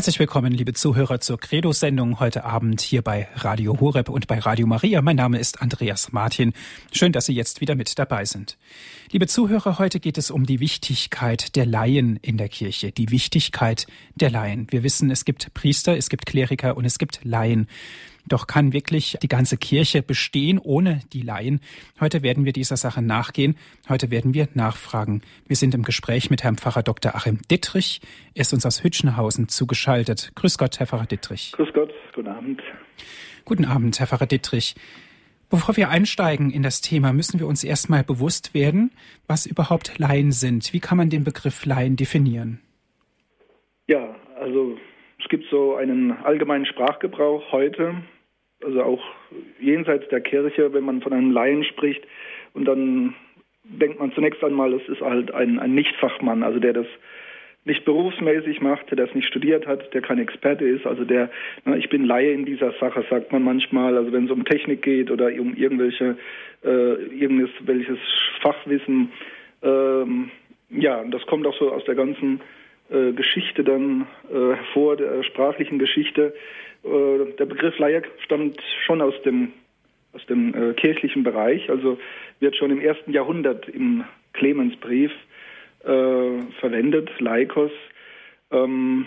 Herzlich willkommen, liebe Zuhörer, zur Credo-Sendung heute Abend hier bei Radio Horeb und bei Radio Maria. Mein Name ist Andreas Martin. Schön, dass Sie jetzt wieder mit dabei sind. Liebe Zuhörer, heute geht es um die Wichtigkeit der Laien in der Kirche. Die Wichtigkeit der Laien. Wir wissen, es gibt Priester, es gibt Kleriker und es gibt Laien. Doch kann wirklich die ganze Kirche bestehen ohne die Laien? Heute werden wir dieser Sache nachgehen. Heute werden wir nachfragen. Wir sind im Gespräch mit Herrn Pfarrer Dr. Achim Dittrich. Er ist uns aus Hütchenhausen zugeschaltet. Grüß Gott, Herr Pfarrer Dittrich. Grüß Gott, guten Abend. Guten Abend, Herr Pfarrer Dittrich. Bevor wir einsteigen in das Thema, müssen wir uns erstmal bewusst werden, was überhaupt Laien sind. Wie kann man den Begriff Laien definieren? Ja, also es gibt so einen allgemeinen Sprachgebrauch heute, also auch jenseits der Kirche, wenn man von einem Laien spricht und dann denkt man zunächst einmal, es ist halt ein, ein Nichtfachmann, also der das nicht berufsmäßig macht, der das nicht studiert hat, der kein Experte ist, also der, na, ich bin Laie in dieser Sache, sagt man manchmal, also wenn es um Technik geht oder um irgendwelche, äh, irgendwelches Fachwissen, ähm, ja, das kommt auch so aus der ganzen äh, Geschichte dann äh, hervor, der sprachlichen Geschichte. Äh, der Begriff Laie stammt schon aus dem, aus dem äh, kirchlichen Bereich, also wird schon im ersten Jahrhundert im Clemensbrief äh, verwendet, Laikos. Ähm,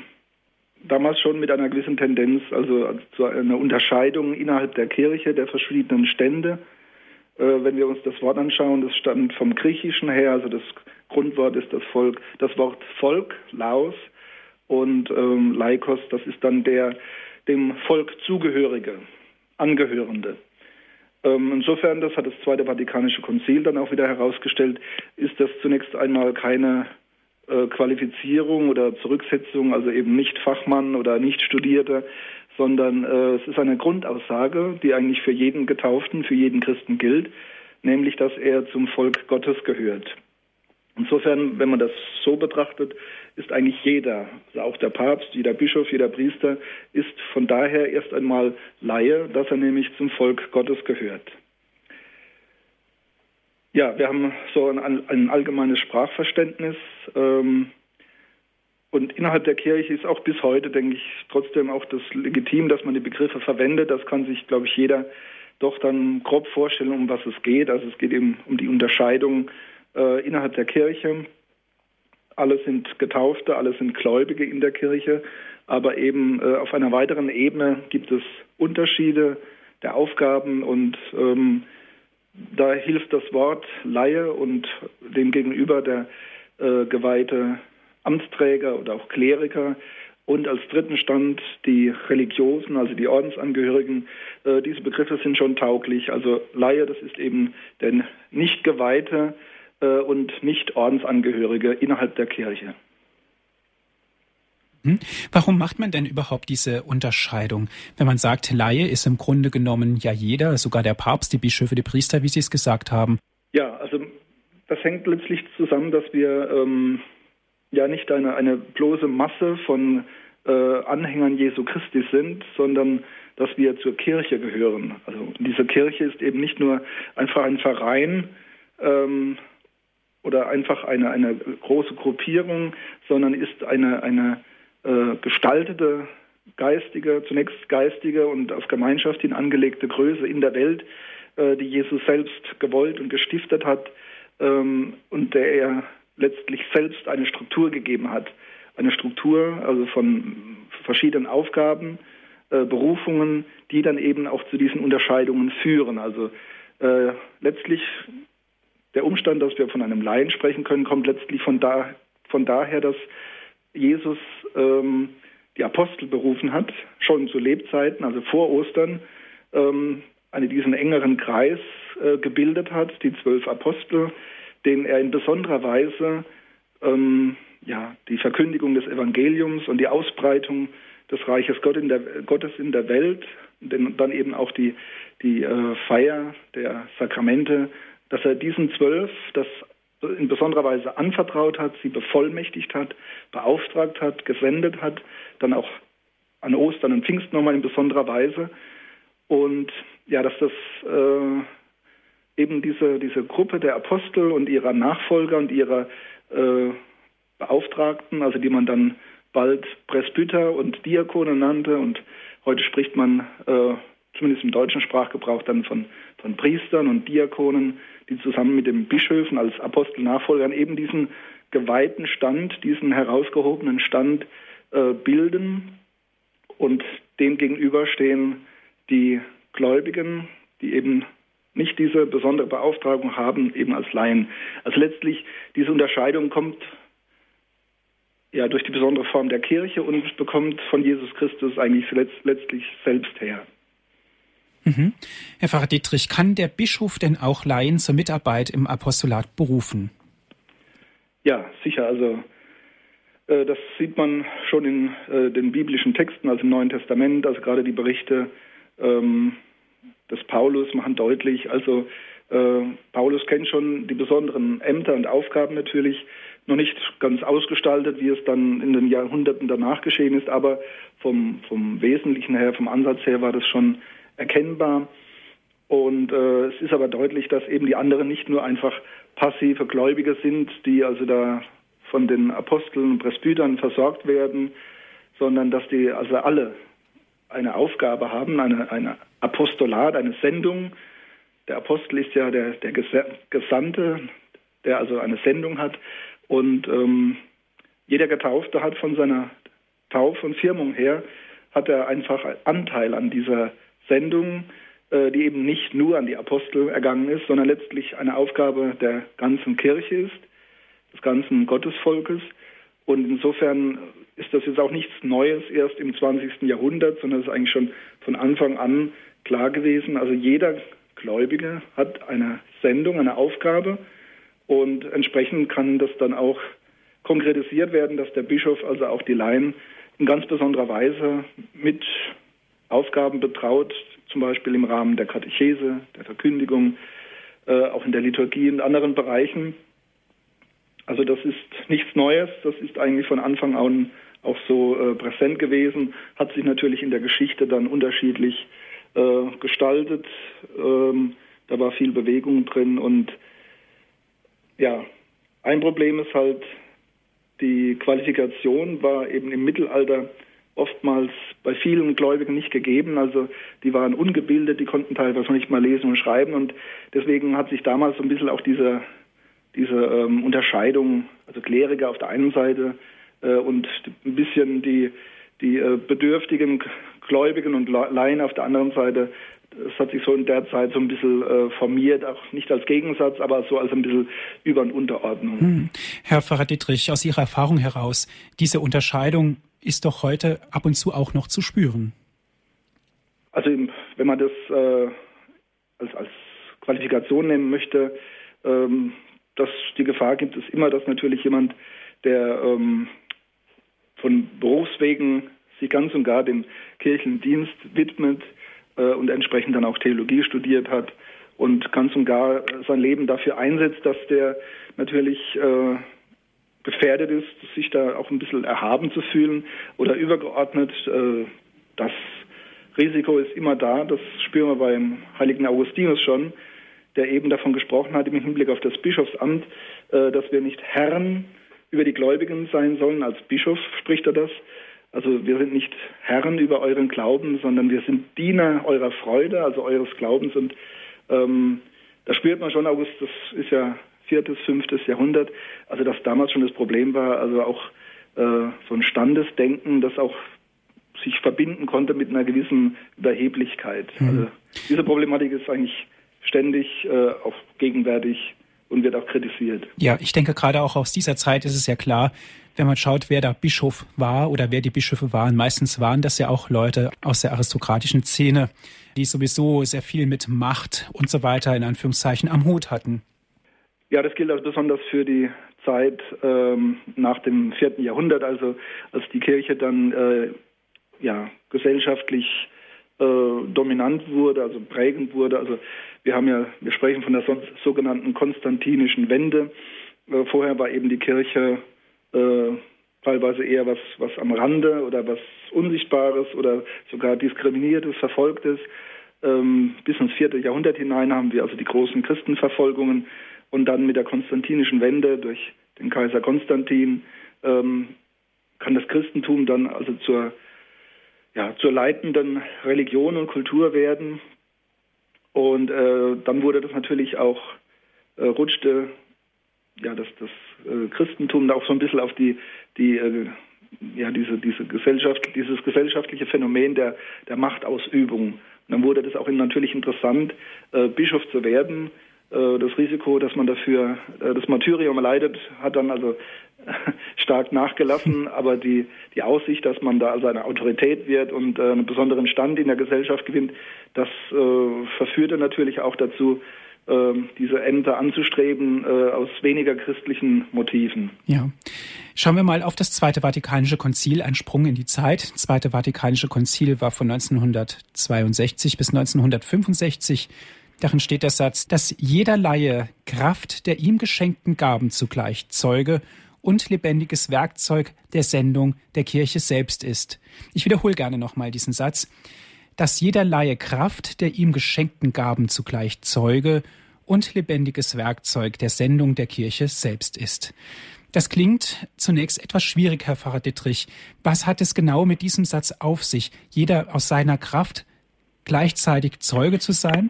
damals schon mit einer gewissen Tendenz, also zu einer Unterscheidung innerhalb der Kirche der verschiedenen Stände. Äh, wenn wir uns das Wort anschauen, das stammt vom Griechischen her, also das Grundwort ist das Volk, das Wort Volk, Laos und ähm, Laikos, das ist dann der dem Volk zugehörige, Angehörende. Ähm, insofern, das hat das Zweite Vatikanische Konzil dann auch wieder herausgestellt, ist das zunächst einmal keine äh, Qualifizierung oder Zurücksetzung, also eben nicht Fachmann oder nicht Studierter, sondern äh, es ist eine Grundaussage, die eigentlich für jeden Getauften, für jeden Christen gilt, nämlich dass er zum Volk Gottes gehört. Insofern, wenn man das so betrachtet, ist eigentlich jeder, also auch der Papst, jeder Bischof, jeder Priester, ist von daher erst einmal Laie, dass er nämlich zum Volk Gottes gehört. Ja, wir haben so ein, ein allgemeines Sprachverständnis. Ähm, und innerhalb der Kirche ist auch bis heute, denke ich, trotzdem auch das legitim, dass man die Begriffe verwendet. Das kann sich, glaube ich, jeder doch dann grob vorstellen, um was es geht. Also es geht eben um die Unterscheidung äh, innerhalb der Kirche. Alle sind Getaufte, alle sind Gläubige in der Kirche, aber eben äh, auf einer weiteren Ebene gibt es Unterschiede der Aufgaben und ähm, da hilft das Wort Laie und demgegenüber der äh, geweihte Amtsträger oder auch Kleriker und als dritten Stand die Religiosen, also die Ordensangehörigen. Äh, diese Begriffe sind schon tauglich. Also Laie, das ist eben der nicht geweihte und Nicht-Ordensangehörige innerhalb der Kirche. Hm? Warum macht man denn überhaupt diese Unterscheidung? Wenn man sagt, Laie ist im Grunde genommen ja jeder, sogar der Papst, die Bischöfe, die Priester, wie Sie es gesagt haben. Ja, also das hängt letztlich zusammen, dass wir ähm, ja nicht eine, eine bloße Masse von äh, Anhängern Jesu Christi sind, sondern dass wir zur Kirche gehören. Also diese Kirche ist eben nicht nur einfach ein Verein, ähm, oder einfach eine, eine große Gruppierung, sondern ist eine, eine äh, gestaltete, geistige, zunächst geistige und auf Gemeinschaft hin angelegte Größe in der Welt, äh, die Jesus selbst gewollt und gestiftet hat ähm, und der er letztlich selbst eine Struktur gegeben hat. Eine Struktur also von verschiedenen Aufgaben, äh, Berufungen, die dann eben auch zu diesen Unterscheidungen führen. Also äh, letztlich der Umstand, dass wir von einem Laien sprechen können, kommt letztlich von, da, von daher, dass Jesus ähm, die Apostel berufen hat, schon zu Lebzeiten, also vor Ostern, ähm, einen diesen engeren Kreis äh, gebildet hat, die zwölf Apostel, denen er in besonderer Weise ähm, ja, die Verkündigung des Evangeliums und die Ausbreitung des Reiches Gott in der, Gottes in der Welt, denn dann eben auch die, die äh, Feier der Sakramente dass er diesen zwölf das in besonderer Weise anvertraut hat, sie bevollmächtigt hat, beauftragt hat, gesendet hat, dann auch an Ostern und Pfingsten nochmal in besonderer Weise. Und ja, dass das äh, eben diese, diese Gruppe der Apostel und ihrer Nachfolger und ihrer äh, Beauftragten, also die man dann bald Presbyter und Diakone nannte und heute spricht man äh, zumindest im deutschen Sprachgebrauch dann von, von Priestern und Diakonen, die zusammen mit den Bischöfen als Apostelnachfolgern eben diesen geweihten Stand, diesen herausgehobenen Stand äh, bilden und dem gegenüberstehen die Gläubigen, die eben nicht diese besondere Beauftragung haben, eben als Laien. Also letztlich, diese Unterscheidung kommt ja durch die besondere Form der Kirche und bekommt von Jesus Christus eigentlich letztlich selbst her. Mhm. Herr Pfarrer Dietrich, kann der Bischof denn auch Laien zur Mitarbeit im Apostolat berufen? Ja, sicher. Also äh, das sieht man schon in äh, den biblischen Texten, also im Neuen Testament, also gerade die Berichte ähm, des Paulus machen deutlich, also äh, Paulus kennt schon die besonderen Ämter und Aufgaben natürlich, noch nicht ganz ausgestaltet, wie es dann in den Jahrhunderten danach geschehen ist, aber vom, vom Wesentlichen her, vom Ansatz her war das schon erkennbar. Und äh, es ist aber deutlich, dass eben die anderen nicht nur einfach passive Gläubige sind, die also da von den Aposteln und Presbytern versorgt werden, sondern dass die also alle eine Aufgabe haben, eine, eine Apostolat, eine Sendung. Der Apostel ist ja der, der Gesandte, der also eine Sendung hat. Und ähm, jeder Getaufte hat von seiner Taufe und Firmung her, hat er einfach Anteil an dieser Sendung, äh, die eben nicht nur an die Apostel ergangen ist, sondern letztlich eine Aufgabe der ganzen Kirche ist, des ganzen Gottesvolkes. Und insofern ist das jetzt auch nichts Neues erst im 20. Jahrhundert, sondern es ist eigentlich schon von Anfang an klar gewesen. Also jeder Gläubige hat eine Sendung, eine Aufgabe und entsprechend kann das dann auch konkretisiert werden, dass der Bischof, also auch die Laien, in ganz besonderer Weise mit Aufgaben betraut, zum Beispiel im Rahmen der Katechese, der Verkündigung, äh, auch in der Liturgie und anderen Bereichen. Also das ist nichts Neues, das ist eigentlich von Anfang an auch so äh, präsent gewesen, hat sich natürlich in der Geschichte dann unterschiedlich äh, gestaltet. Ähm, da war viel Bewegung drin und ja, ein Problem ist halt, die Qualifikation war eben im Mittelalter oftmals bei vielen Gläubigen nicht gegeben. Also die waren ungebildet, die konnten teilweise nicht mal lesen und schreiben und deswegen hat sich damals so ein bisschen auch diese, diese ähm, Unterscheidung, also Kleriker auf der einen Seite äh, und ein bisschen die, die äh, bedürftigen Gläubigen und Laien auf der anderen Seite es hat sich so in der Zeit so ein bisschen äh, formiert, auch nicht als Gegensatz, aber so als ein bisschen Über- und Unterordnung. Hm. Herr Pfarrer Dietrich, aus Ihrer Erfahrung heraus, diese Unterscheidung ist doch heute ab und zu auch noch zu spüren. Also wenn man das äh, als, als Qualifikation nehmen möchte, ähm, dass die Gefahr gibt es immer, dass natürlich jemand, der ähm, von Berufswegen sich ganz und gar dem Kirchendienst widmet äh, und entsprechend dann auch Theologie studiert hat und ganz und gar sein Leben dafür einsetzt, dass der natürlich äh, gefährdet ist, sich da auch ein bisschen erhaben zu fühlen oder übergeordnet. Äh, das Risiko ist immer da, das spüren wir beim heiligen Augustinus schon, der eben davon gesprochen hat im Hinblick auf das Bischofsamt, äh, dass wir nicht Herren über die Gläubigen sein sollen. Als Bischof spricht er das. Also wir sind nicht Herren über euren Glauben, sondern wir sind Diener eurer Freude, also eures Glaubens. Und ähm, da spürt man schon, August, das ist ja viertes, fünftes Jahrhundert, also dass damals schon das Problem war, also auch äh, so ein Standesdenken, das auch sich verbinden konnte mit einer gewissen Überheblichkeit. Mhm. Also diese Problematik ist eigentlich ständig äh, auch gegenwärtig und wird auch kritisiert. Ja, ich denke gerade auch aus dieser Zeit ist es ja klar, wenn man schaut, wer da Bischof war oder wer die Bischöfe waren, meistens waren das ja auch Leute aus der aristokratischen Szene, die sowieso sehr viel mit Macht und so weiter in Anführungszeichen am Hut hatten. Ja, das gilt also besonders für die Zeit ähm, nach dem vierten Jahrhundert, also als die Kirche dann äh, ja, gesellschaftlich äh, dominant wurde, also prägend wurde. Also wir haben ja, wir sprechen von der so, sogenannten konstantinischen Wende. Äh, vorher war eben die Kirche äh, teilweise eher was, was am Rande oder was Unsichtbares oder sogar Diskriminiertes, Verfolgtes. Ähm, bis ins vierte Jahrhundert hinein haben wir also die großen Christenverfolgungen und dann mit der konstantinischen Wende durch den Kaiser Konstantin ähm, kann das Christentum dann also zur, ja, zur leitenden Religion und Kultur werden. Und äh, dann wurde das natürlich auch, äh, rutschte ja, das, das äh, Christentum da auch so ein bisschen auf die, die äh, ja, diese, diese Gesellschaft, dieses gesellschaftliche Phänomen der, der Machtausübung. Und dann wurde das auch natürlich interessant, äh, Bischof zu werden. Äh, das Risiko, dass man dafür äh, das Martyrium leidet, hat dann also stark nachgelassen, aber die, die Aussicht, dass man da also eine Autorität wird und äh, einen besonderen Stand in der Gesellschaft gewinnt, das verführte natürlich auch dazu, diese Ämter anzustreben aus weniger christlichen Motiven. Ja. Schauen wir mal auf das Zweite Vatikanische Konzil, ein Sprung in die Zeit. Das Zweite Vatikanische Konzil war von 1962 bis 1965. Darin steht der Satz, dass jeder Laie Kraft der ihm geschenkten Gaben zugleich Zeuge und lebendiges Werkzeug der Sendung der Kirche selbst ist. Ich wiederhole gerne nochmal diesen Satz dass jeder Laie Kraft der ihm geschenkten Gaben zugleich Zeuge und lebendiges Werkzeug der Sendung der Kirche selbst ist. Das klingt zunächst etwas schwierig, Herr Pfarrer Dittrich. Was hat es genau mit diesem Satz auf sich, jeder aus seiner Kraft gleichzeitig Zeuge zu sein?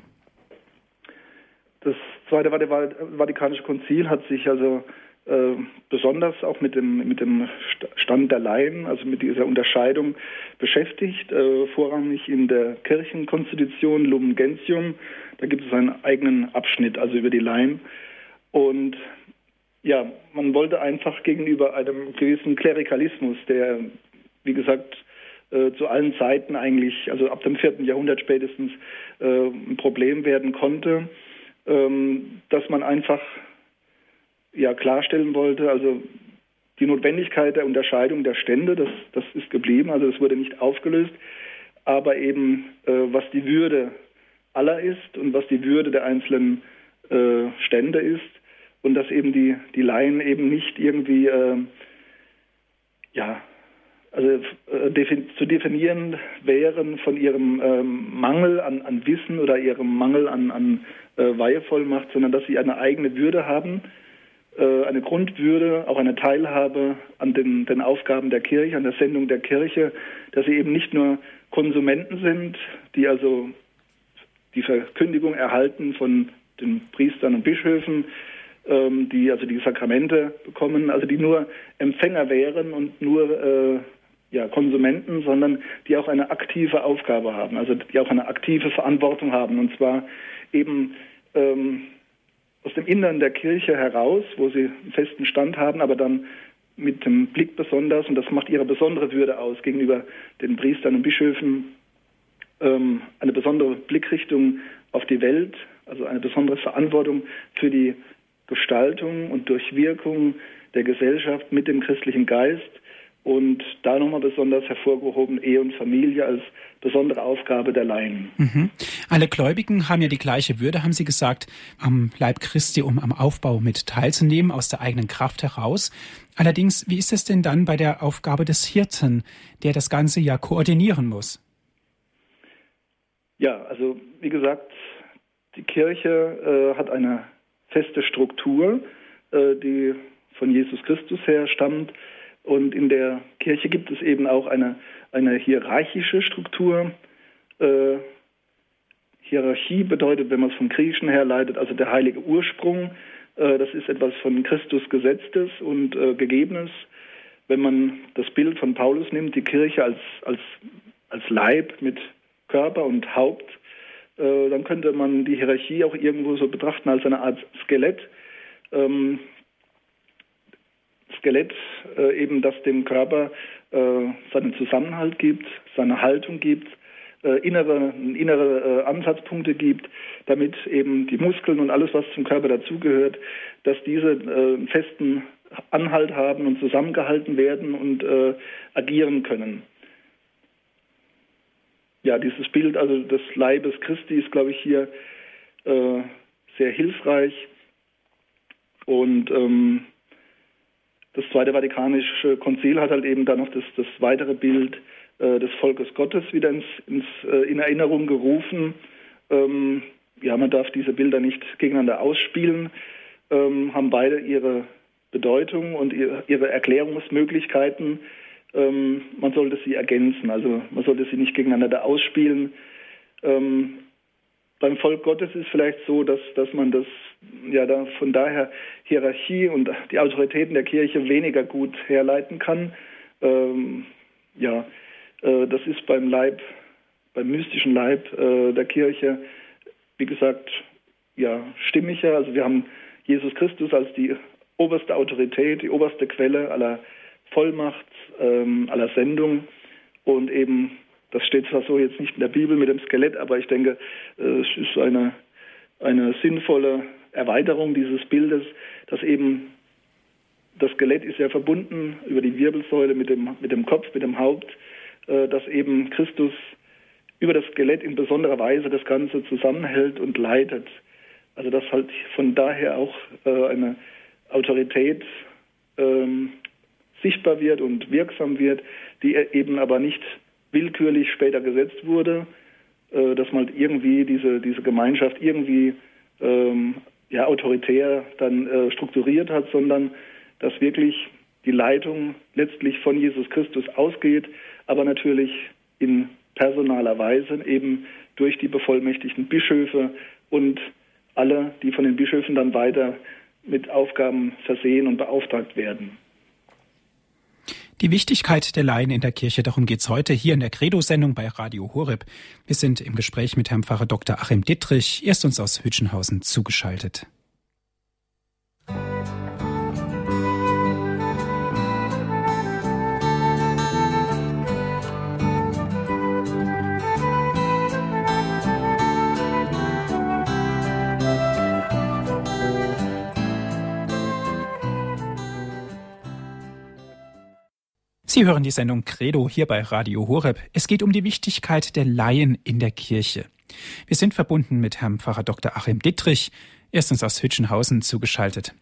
Zweite Vatikanische Konzil hat sich also äh, besonders auch mit dem, mit dem Stand der Laien, also mit dieser Unterscheidung beschäftigt, äh, vorrangig in der Kirchenkonstitution Lumen Gentium. Da gibt es einen eigenen Abschnitt, also über die Laien. Und ja, man wollte einfach gegenüber einem gewissen Klerikalismus, der, wie gesagt, äh, zu allen Zeiten eigentlich, also ab dem vierten Jahrhundert spätestens, äh, ein Problem werden konnte, ähm, dass man einfach ja klarstellen wollte. Also die Notwendigkeit der Unterscheidung der Stände, das, das ist geblieben, also es wurde nicht aufgelöst, aber eben äh, was die Würde aller ist und was die Würde der einzelnen äh, Stände ist und dass eben die, die Laien eben nicht irgendwie äh, ja also äh, zu definieren wären von ihrem ähm, Mangel an, an Wissen oder ihrem Mangel an, an äh, Weihevollmacht, sondern dass sie eine eigene Würde haben, äh, eine Grundwürde, auch eine Teilhabe an den, den Aufgaben der Kirche, an der Sendung der Kirche, dass sie eben nicht nur Konsumenten sind, die also die Verkündigung erhalten von den Priestern und Bischöfen, ähm, die also die Sakramente bekommen, also die nur Empfänger wären und nur äh, ja, Konsumenten, sondern die auch eine aktive Aufgabe haben, also die auch eine aktive Verantwortung haben, und zwar eben ähm, aus dem Innern der Kirche heraus, wo sie einen festen Stand haben, aber dann mit dem Blick besonders, und das macht ihre besondere Würde aus gegenüber den Priestern und Bischöfen, ähm, eine besondere Blickrichtung auf die Welt, also eine besondere Verantwortung für die Gestaltung und Durchwirkung der Gesellschaft mit dem christlichen Geist und da nochmal besonders hervorgehoben Ehe und Familie als besondere Aufgabe der Laien. Mhm. Alle Gläubigen haben ja die gleiche Würde, haben Sie gesagt, am Leib Christi, um am Aufbau mit teilzunehmen, aus der eigenen Kraft heraus. Allerdings, wie ist es denn dann bei der Aufgabe des Hirten, der das Ganze ja koordinieren muss? Ja, also wie gesagt, die Kirche äh, hat eine feste Struktur, äh, die von Jesus Christus her stammt und in der Kirche gibt es eben auch eine, eine hierarchische Struktur. Äh, Hierarchie bedeutet, wenn man es vom Griechischen herleitet, also der heilige Ursprung. Äh, das ist etwas von Christus Gesetztes und äh, Gegebenes. Wenn man das Bild von Paulus nimmt, die Kirche als, als, als Leib mit Körper und Haupt, äh, dann könnte man die Hierarchie auch irgendwo so betrachten als eine Art Skelett. Ähm, Skelett äh, eben, das dem Körper äh, seinen Zusammenhalt gibt, seine Haltung gibt, äh, innere, innere äh, Ansatzpunkte gibt, damit eben die Muskeln und alles, was zum Körper dazugehört, dass diese äh, festen Anhalt haben und zusammengehalten werden und äh, agieren können. Ja, dieses Bild also des Leibes Christi ist, glaube ich, hier sehr hilfreich und ähm, das Zweite Vatikanische Konzil hat halt eben dann noch das, das weitere Bild äh, des Volkes Gottes wieder ins, ins, äh, in Erinnerung gerufen. Ähm, ja, man darf diese Bilder nicht gegeneinander ausspielen, ähm, haben beide ihre Bedeutung und ihre, ihre Erklärungsmöglichkeiten. ähm, man sollte sie ergänzen, also man sollte sie nicht gegeneinander ausspielen. Ähm, beim Volk Gottes ist vielleicht so, dass, dass man das ja da von daher Hierarchie und die Autoritäten der Kirche weniger gut herleiten kann. Ähm, ja, äh, das ist beim Leib, beim mystischen Leib äh, der Kirche, wie gesagt, ja, stimmiger. Also wir haben Jesus Christus als die oberste Autorität, die oberste Quelle aller Vollmacht, ähm, aller Sendung und eben das steht zwar so jetzt nicht in der Bibel mit dem Skelett, aber ich denke, äh, es ist eine, eine sinnvolle Erweiterung dieses Bildes, dass eben das Skelett ist ja verbunden über die Wirbelsäule mit dem, mit dem Kopf, mit dem Haupt, äh, dass eben Christus über das Skelett in besonderer Weise das Ganze zusammenhält und leitet. Also dass halt von daher auch äh, eine Autorität ähm, sichtbar wird und wirksam wird, die eben aber nicht willkürlich später gesetzt wurde, äh, dass man irgendwie diese, diese Gemeinschaft irgendwie ähm, ja, autoritär dann äh, strukturiert hat, sondern dass wirklich die Leitung letztlich von Jesus Christus ausgeht, aber natürlich in personaler Weise eben durch die bevollmächtigten Bischöfe und alle, die von den Bischöfen dann weiter mit Aufgaben versehen und beauftragt werden. Die Wichtigkeit der Laien in der Kirche, darum geht's heute hier in der Credo-Sendung bei Radio Horeb. Wir sind im Gespräch mit Herrn Pfarrer Dr. Achim Dittrich, erst uns aus Hütchenhausen zugeschaltet. Sie hören die Sendung Credo hier bei Radio Horeb. Es geht um die Wichtigkeit der Laien in der Kirche. Wir sind verbunden mit Herrn Pfarrer Dr. Achim Dittrich, erstens aus Hütchenhausen zugeschaltet.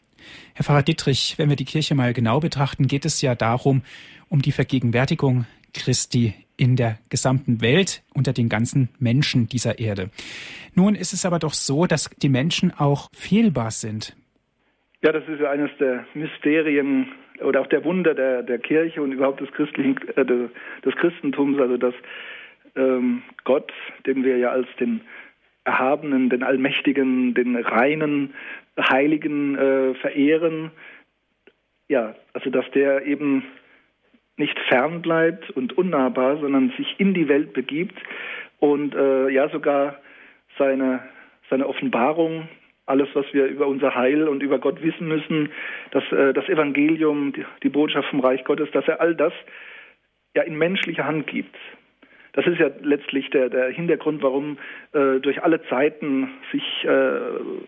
Herr Pfarrer Dittrich, wenn wir die Kirche mal genau betrachten, geht es ja darum, um die Vergegenwärtigung Christi in der gesamten Welt unter den ganzen Menschen dieser Erde. Nun ist es aber doch so, dass die Menschen auch fehlbar sind. Ja, das ist ja eines der Mysterien oder auch der Wunder der, der Kirche und überhaupt des christlichen äh, des Christentums, also dass ähm, Gott, den wir ja als den Erhabenen, den Allmächtigen, den Reinen, Heiligen äh, verehren, ja, also dass der eben nicht fern bleibt und unnahbar, sondern sich in die Welt begibt und äh, ja sogar seine, seine Offenbarung alles, was wir über unser Heil und über Gott wissen müssen, dass äh, das Evangelium, die, die, Botschaft vom Reich Gottes, dass er all das ja in menschliche Hand gibt. Das ist ja letztlich der, der Hintergrund, warum äh, durch alle Zeiten sich äh,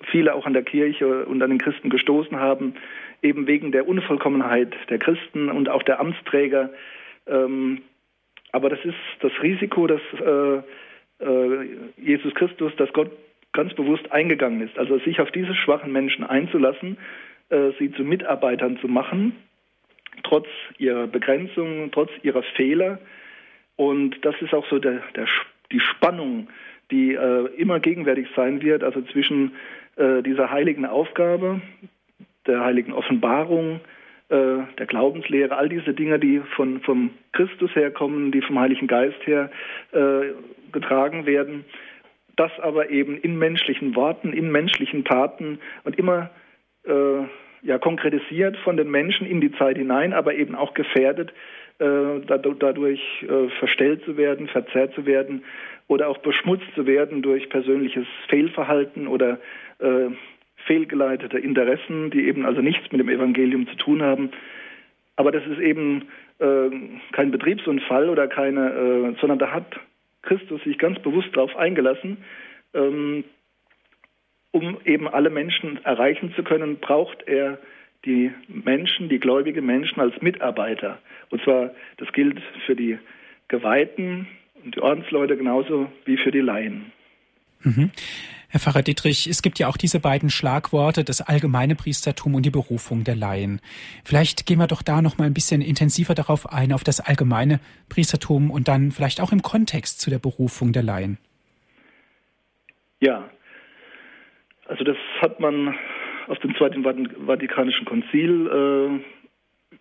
viele auch an der Kirche und an den Christen gestoßen haben, eben wegen der Unvollkommenheit der Christen und auch der Amtsträger. Ähm, aber das ist das Risiko, dass äh, äh, Jesus Christus, dass Gott ganz bewusst eingegangen ist. Also sich auf diese schwachen Menschen einzulassen, äh, sie zu Mitarbeitern zu machen, trotz ihrer Begrenzungen, trotz ihrer Fehler. Und das ist auch so der, der, die Spannung, die äh, immer gegenwärtig sein wird, also zwischen äh, dieser heiligen Aufgabe, der heiligen Offenbarung, äh, der Glaubenslehre, all diese Dinge, die von vom Christus herkommen, die vom Heiligen Geist her äh, getragen werden das aber eben in menschlichen Worten, in menschlichen Taten und immer äh, ja, konkretisiert von den Menschen in die Zeit hinein, aber eben auch gefährdet, äh, dadurch äh, verstellt zu werden, verzerrt zu werden oder auch beschmutzt zu werden durch persönliches Fehlverhalten oder äh, fehlgeleitete Interessen, die eben also nichts mit dem Evangelium zu tun haben. Aber das ist eben äh, kein Betriebsunfall oder keine, äh, sondern da hat Christus sich ganz bewusst darauf eingelassen, ähm, um eben alle Menschen erreichen zu können, braucht er die Menschen, die gläubigen Menschen als Mitarbeiter. Und zwar, das gilt für die Geweihten und die Ordensleute genauso wie für die Laien. Mhm. Herr Pfarrer Dietrich, es gibt ja auch diese beiden Schlagworte, das allgemeine Priestertum und die Berufung der Laien. Vielleicht gehen wir doch da noch mal ein bisschen intensiver darauf ein, auf das allgemeine Priestertum und dann vielleicht auch im Kontext zu der Berufung der Laien. Ja, also das hat man auf dem Zweiten Vatikanischen Konzil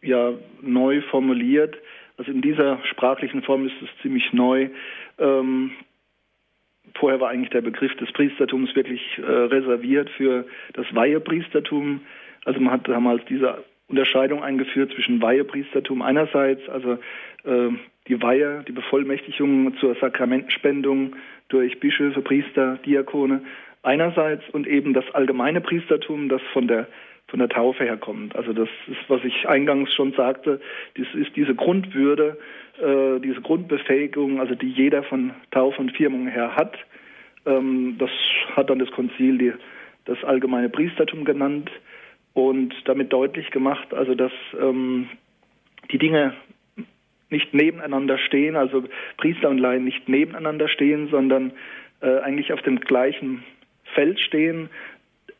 äh, ja neu formuliert Also in dieser sprachlichen Form ist es ziemlich neu. Ähm, vorher war eigentlich der Begriff des Priestertums wirklich äh, reserviert für das Weihepriestertum. Also man hat damals diese Unterscheidung eingeführt zwischen Weihepriestertum einerseits, also äh, die Weihe, die Bevollmächtigung zur Sakramentenspendung durch Bischöfe, Priester, Diakone einerseits und eben das allgemeine Priestertum, das von der von der Taufe herkommt. Also das ist, was ich eingangs schon sagte, das ist diese Grundwürde, äh, diese Grundbefähigung, also die jeder von Taufe und Firmung her hat. Ähm, das hat dann das Konzil die, das allgemeine Priestertum genannt und damit deutlich gemacht, also dass ähm, die Dinge nicht nebeneinander stehen, also Priester und Laien nicht nebeneinander stehen, sondern äh, eigentlich auf dem gleichen Feld stehen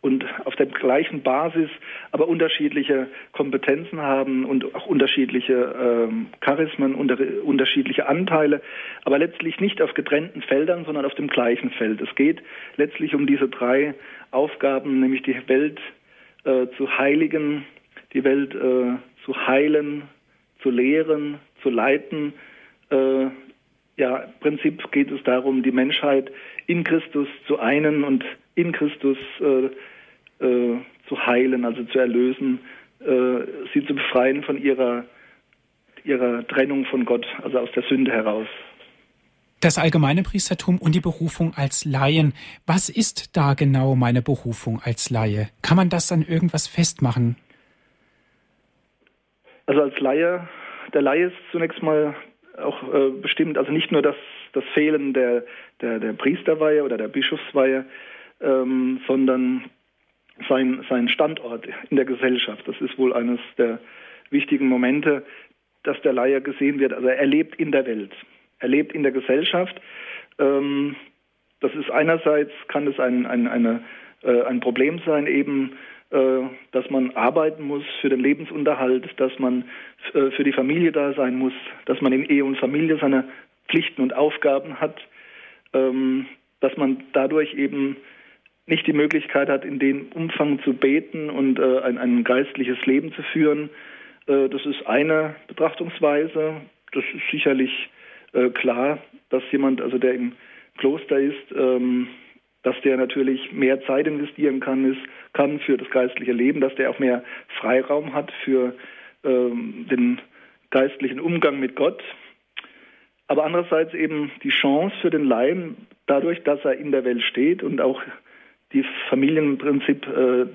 und auf der gleichen Basis, aber unterschiedliche Kompetenzen haben und auch unterschiedliche ähm, Charismen, unter, unterschiedliche Anteile, aber letztlich nicht auf getrennten Feldern, sondern auf dem gleichen Feld. Es geht letztlich um diese drei Aufgaben, nämlich die Welt äh, zu heiligen, die Welt äh, zu heilen, zu lehren, zu leiten. Äh, ja, im Prinzip geht es darum, die Menschheit in Christus zu einen und in Christus äh, äh, zu heilen, also zu erlösen, äh, sie zu befreien von ihrer, ihrer Trennung von Gott, also aus der Sünde heraus. Das allgemeine Priestertum und die Berufung als Laien. Was ist da genau meine Berufung als Laie? Kann man das an irgendwas festmachen? Also als Laie, der Laie ist zunächst mal auch äh, bestimmt, also nicht nur das, das Fehlen der, der, der Priesterweihe oder der Bischofsweihe, ähm, sondern sein, sein Standort in der Gesellschaft. Das ist wohl eines der wichtigen Momente, dass der Laie gesehen wird. Also er lebt in der Welt, er lebt in der Gesellschaft. Ähm, das ist einerseits, kann es ein, ein, eine, äh, ein Problem sein, eben, äh, dass man arbeiten muss für den Lebensunterhalt, dass man äh, für die Familie da sein muss, dass man in Ehe und Familie seine Pflichten und Aufgaben hat, ähm, dass man dadurch eben nicht die Möglichkeit hat, in dem Umfang zu beten und äh, ein, ein, geistliches Leben zu führen. Äh, das ist eine Betrachtungsweise. Das ist sicherlich äh, klar, dass jemand, also der im Kloster ist, ähm, dass der natürlich mehr Zeit investieren kann, ist, kann für das geistliche Leben, dass der auch mehr Freiraum hat für ähm, den geistlichen Umgang mit Gott. Aber andererseits eben die Chance für den Laien, dadurch, dass er in der Welt steht und auch die Familienprinzip äh,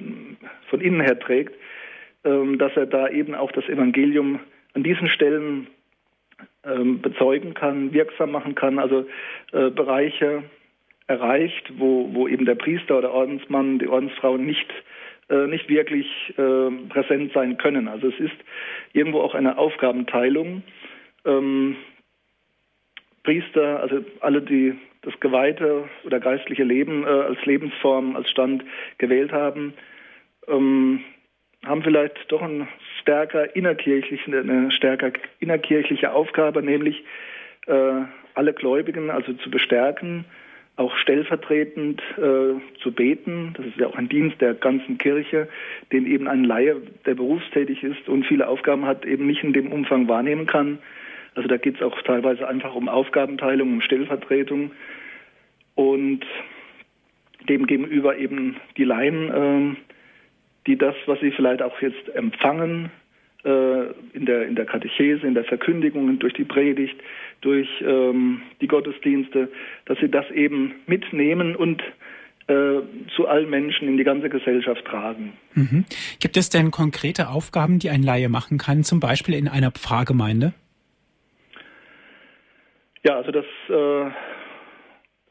von innen her trägt, ähm, dass er da eben auch das Evangelium an diesen Stellen ähm, bezeugen kann, wirksam machen kann, also äh, Bereiche erreicht, wo, wo eben der Priester oder Ordensmann, die Ordensfrau nicht äh, nicht wirklich äh, präsent sein können. Also es ist irgendwo auch eine Aufgabenteilung. Ähm, Priester, also alle, die das geweihte oder geistliche Leben äh, als Lebensform, als Stand gewählt haben, ähm, haben vielleicht doch ein stärker innerkirchliche, eine stärker innerkirchliche Aufgabe, nämlich äh, alle Gläubigen also zu bestärken, auch stellvertretend äh, zu beten. Das ist ja auch ein Dienst der ganzen Kirche, den eben ein Laie, der berufstätig ist und viele Aufgaben hat, eben nicht in dem Umfang wahrnehmen kann. Also da geht es auch teilweise einfach um Aufgabenteilung, um Stellvertretung und demgegenüber eben die Laien, äh, die das, was sie vielleicht auch jetzt empfangen, äh, in, der, in der Katechese, in der Verkündigung, durch die Predigt, durch ähm, die Gottesdienste, dass sie das eben mitnehmen und äh, zu allen Menschen in die ganze Gesellschaft tragen. Mhm. Gibt es denn konkrete Aufgaben, die ein Laie machen kann, zum Beispiel in einer Pfarrgemeinde? Ja, also das äh,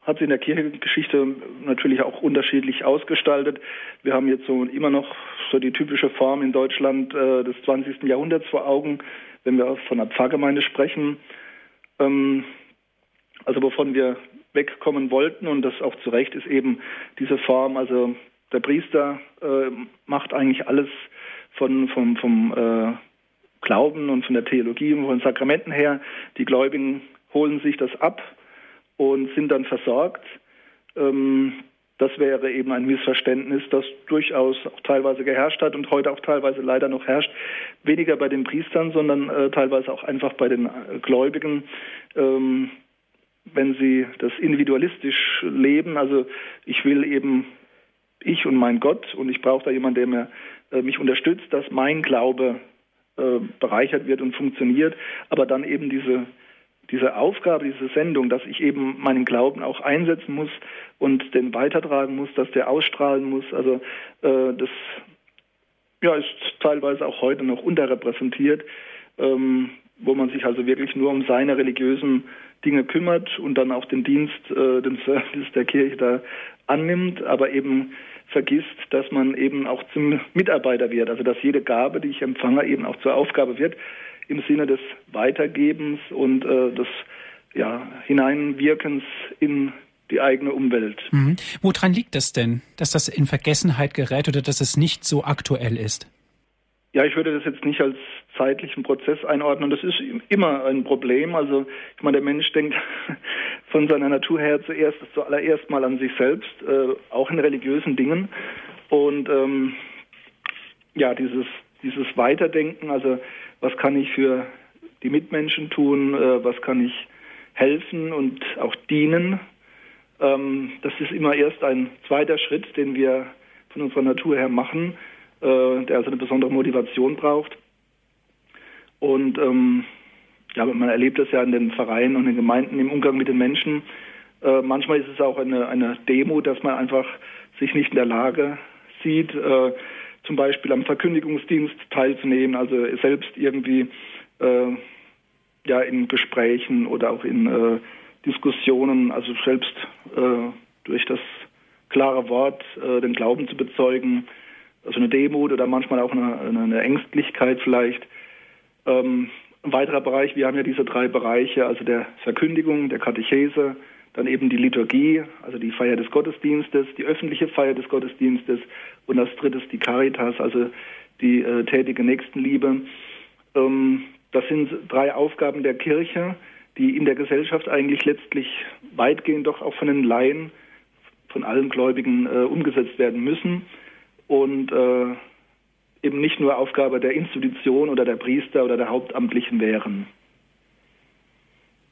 hat sich in der Kirchengeschichte natürlich auch unterschiedlich ausgestaltet. Wir haben jetzt so immer noch so die typische Form in Deutschland äh, des 20. Jahrhunderts vor Augen, wenn wir von einer Pfarrgemeinde sprechen. Ähm, also wovon wir wegkommen wollten und das auch zu Recht ist eben diese Form, also der Priester äh, macht eigentlich alles von, vom, vom äh, Glauben und von der Theologie und von Sakramenten her. Die Gläubigen holen sich das ab und sind dann versorgt. Ähm, das wäre eben ein Missverständnis, das durchaus auch teilweise geherrscht hat und heute auch teilweise leider noch herrscht. Weniger bei den Priestern, sondern äh, teilweise auch einfach bei den äh, Gläubigen. Ähm, wenn sie das individualistisch leben, also ich will eben ich und mein Gott und ich brauche da jemanden, der mir, äh, mich unterstützt, dass mein Glaube äh, bereichert wird und funktioniert, aber dann eben diese diese Aufgabe, diese Sendung, dass ich eben meinen Glauben auch einsetzen muss und den weitertragen muss, dass der ausstrahlen muss. Also äh, das ja, ist teilweise auch heute noch unterrepräsentiert, ähm, wo man sich also wirklich nur um seine religiösen Dinge kümmert und dann auch den Dienst, äh, den Service der Kirche da annimmt, aber eben vergisst, dass man eben auch zum Mitarbeiter wird, also dass jede Gabe, die ich empfange, eben auch zur Aufgabe wird im Sinne des Weitergebens und äh, des ja, Hineinwirkens in die eigene Umwelt. Mhm. Woran liegt das denn, dass das in Vergessenheit gerät oder dass es nicht so aktuell ist? Ja, ich würde das jetzt nicht als zeitlichen Prozess einordnen. Das ist immer ein Problem. Also ich meine, der Mensch denkt von seiner Natur her zuerst zuallererst mal an sich selbst, äh, auch in religiösen Dingen. Und ähm, ja, dieses dieses Weiterdenken, also was kann ich für die Mitmenschen tun, äh, was kann ich helfen und auch dienen. Ähm, das ist immer erst ein zweiter Schritt, den wir von unserer Natur her machen, äh, der also eine besondere Motivation braucht. Und ähm, ja, man erlebt das ja in den Vereinen und den Gemeinden im Umgang mit den Menschen. Äh, manchmal ist es auch eine, eine Demo, dass man einfach sich nicht in der Lage sieht, zum Beispiel am Verkündigungsdienst teilzunehmen, also selbst irgendwie äh, ja in Gesprächen oder auch in äh, Diskussionen, also selbst äh, durch das klare Wort äh, den Glauben zu bezeugen, also eine Demut oder manchmal auch eine, eine Ängstlichkeit vielleicht. Ähm, ein weiterer Bereich, wir haben ja diese drei Bereiche, also der Verkündigung, der Katechese, dann eben die Liturgie, also die Feier des Gottesdienstes, die öffentliche Feier des Gottesdienstes und als drittes die Caritas, also die äh, tätige Nächstenliebe. Ähm, das sind drei Aufgaben der Kirche, die in der Gesellschaft eigentlich letztlich weitgehend doch auch von den Laien, von allen Gläubigen äh, umgesetzt werden müssen und äh, eben nicht nur Aufgabe der Institution oder der Priester oder der Hauptamtlichen wären.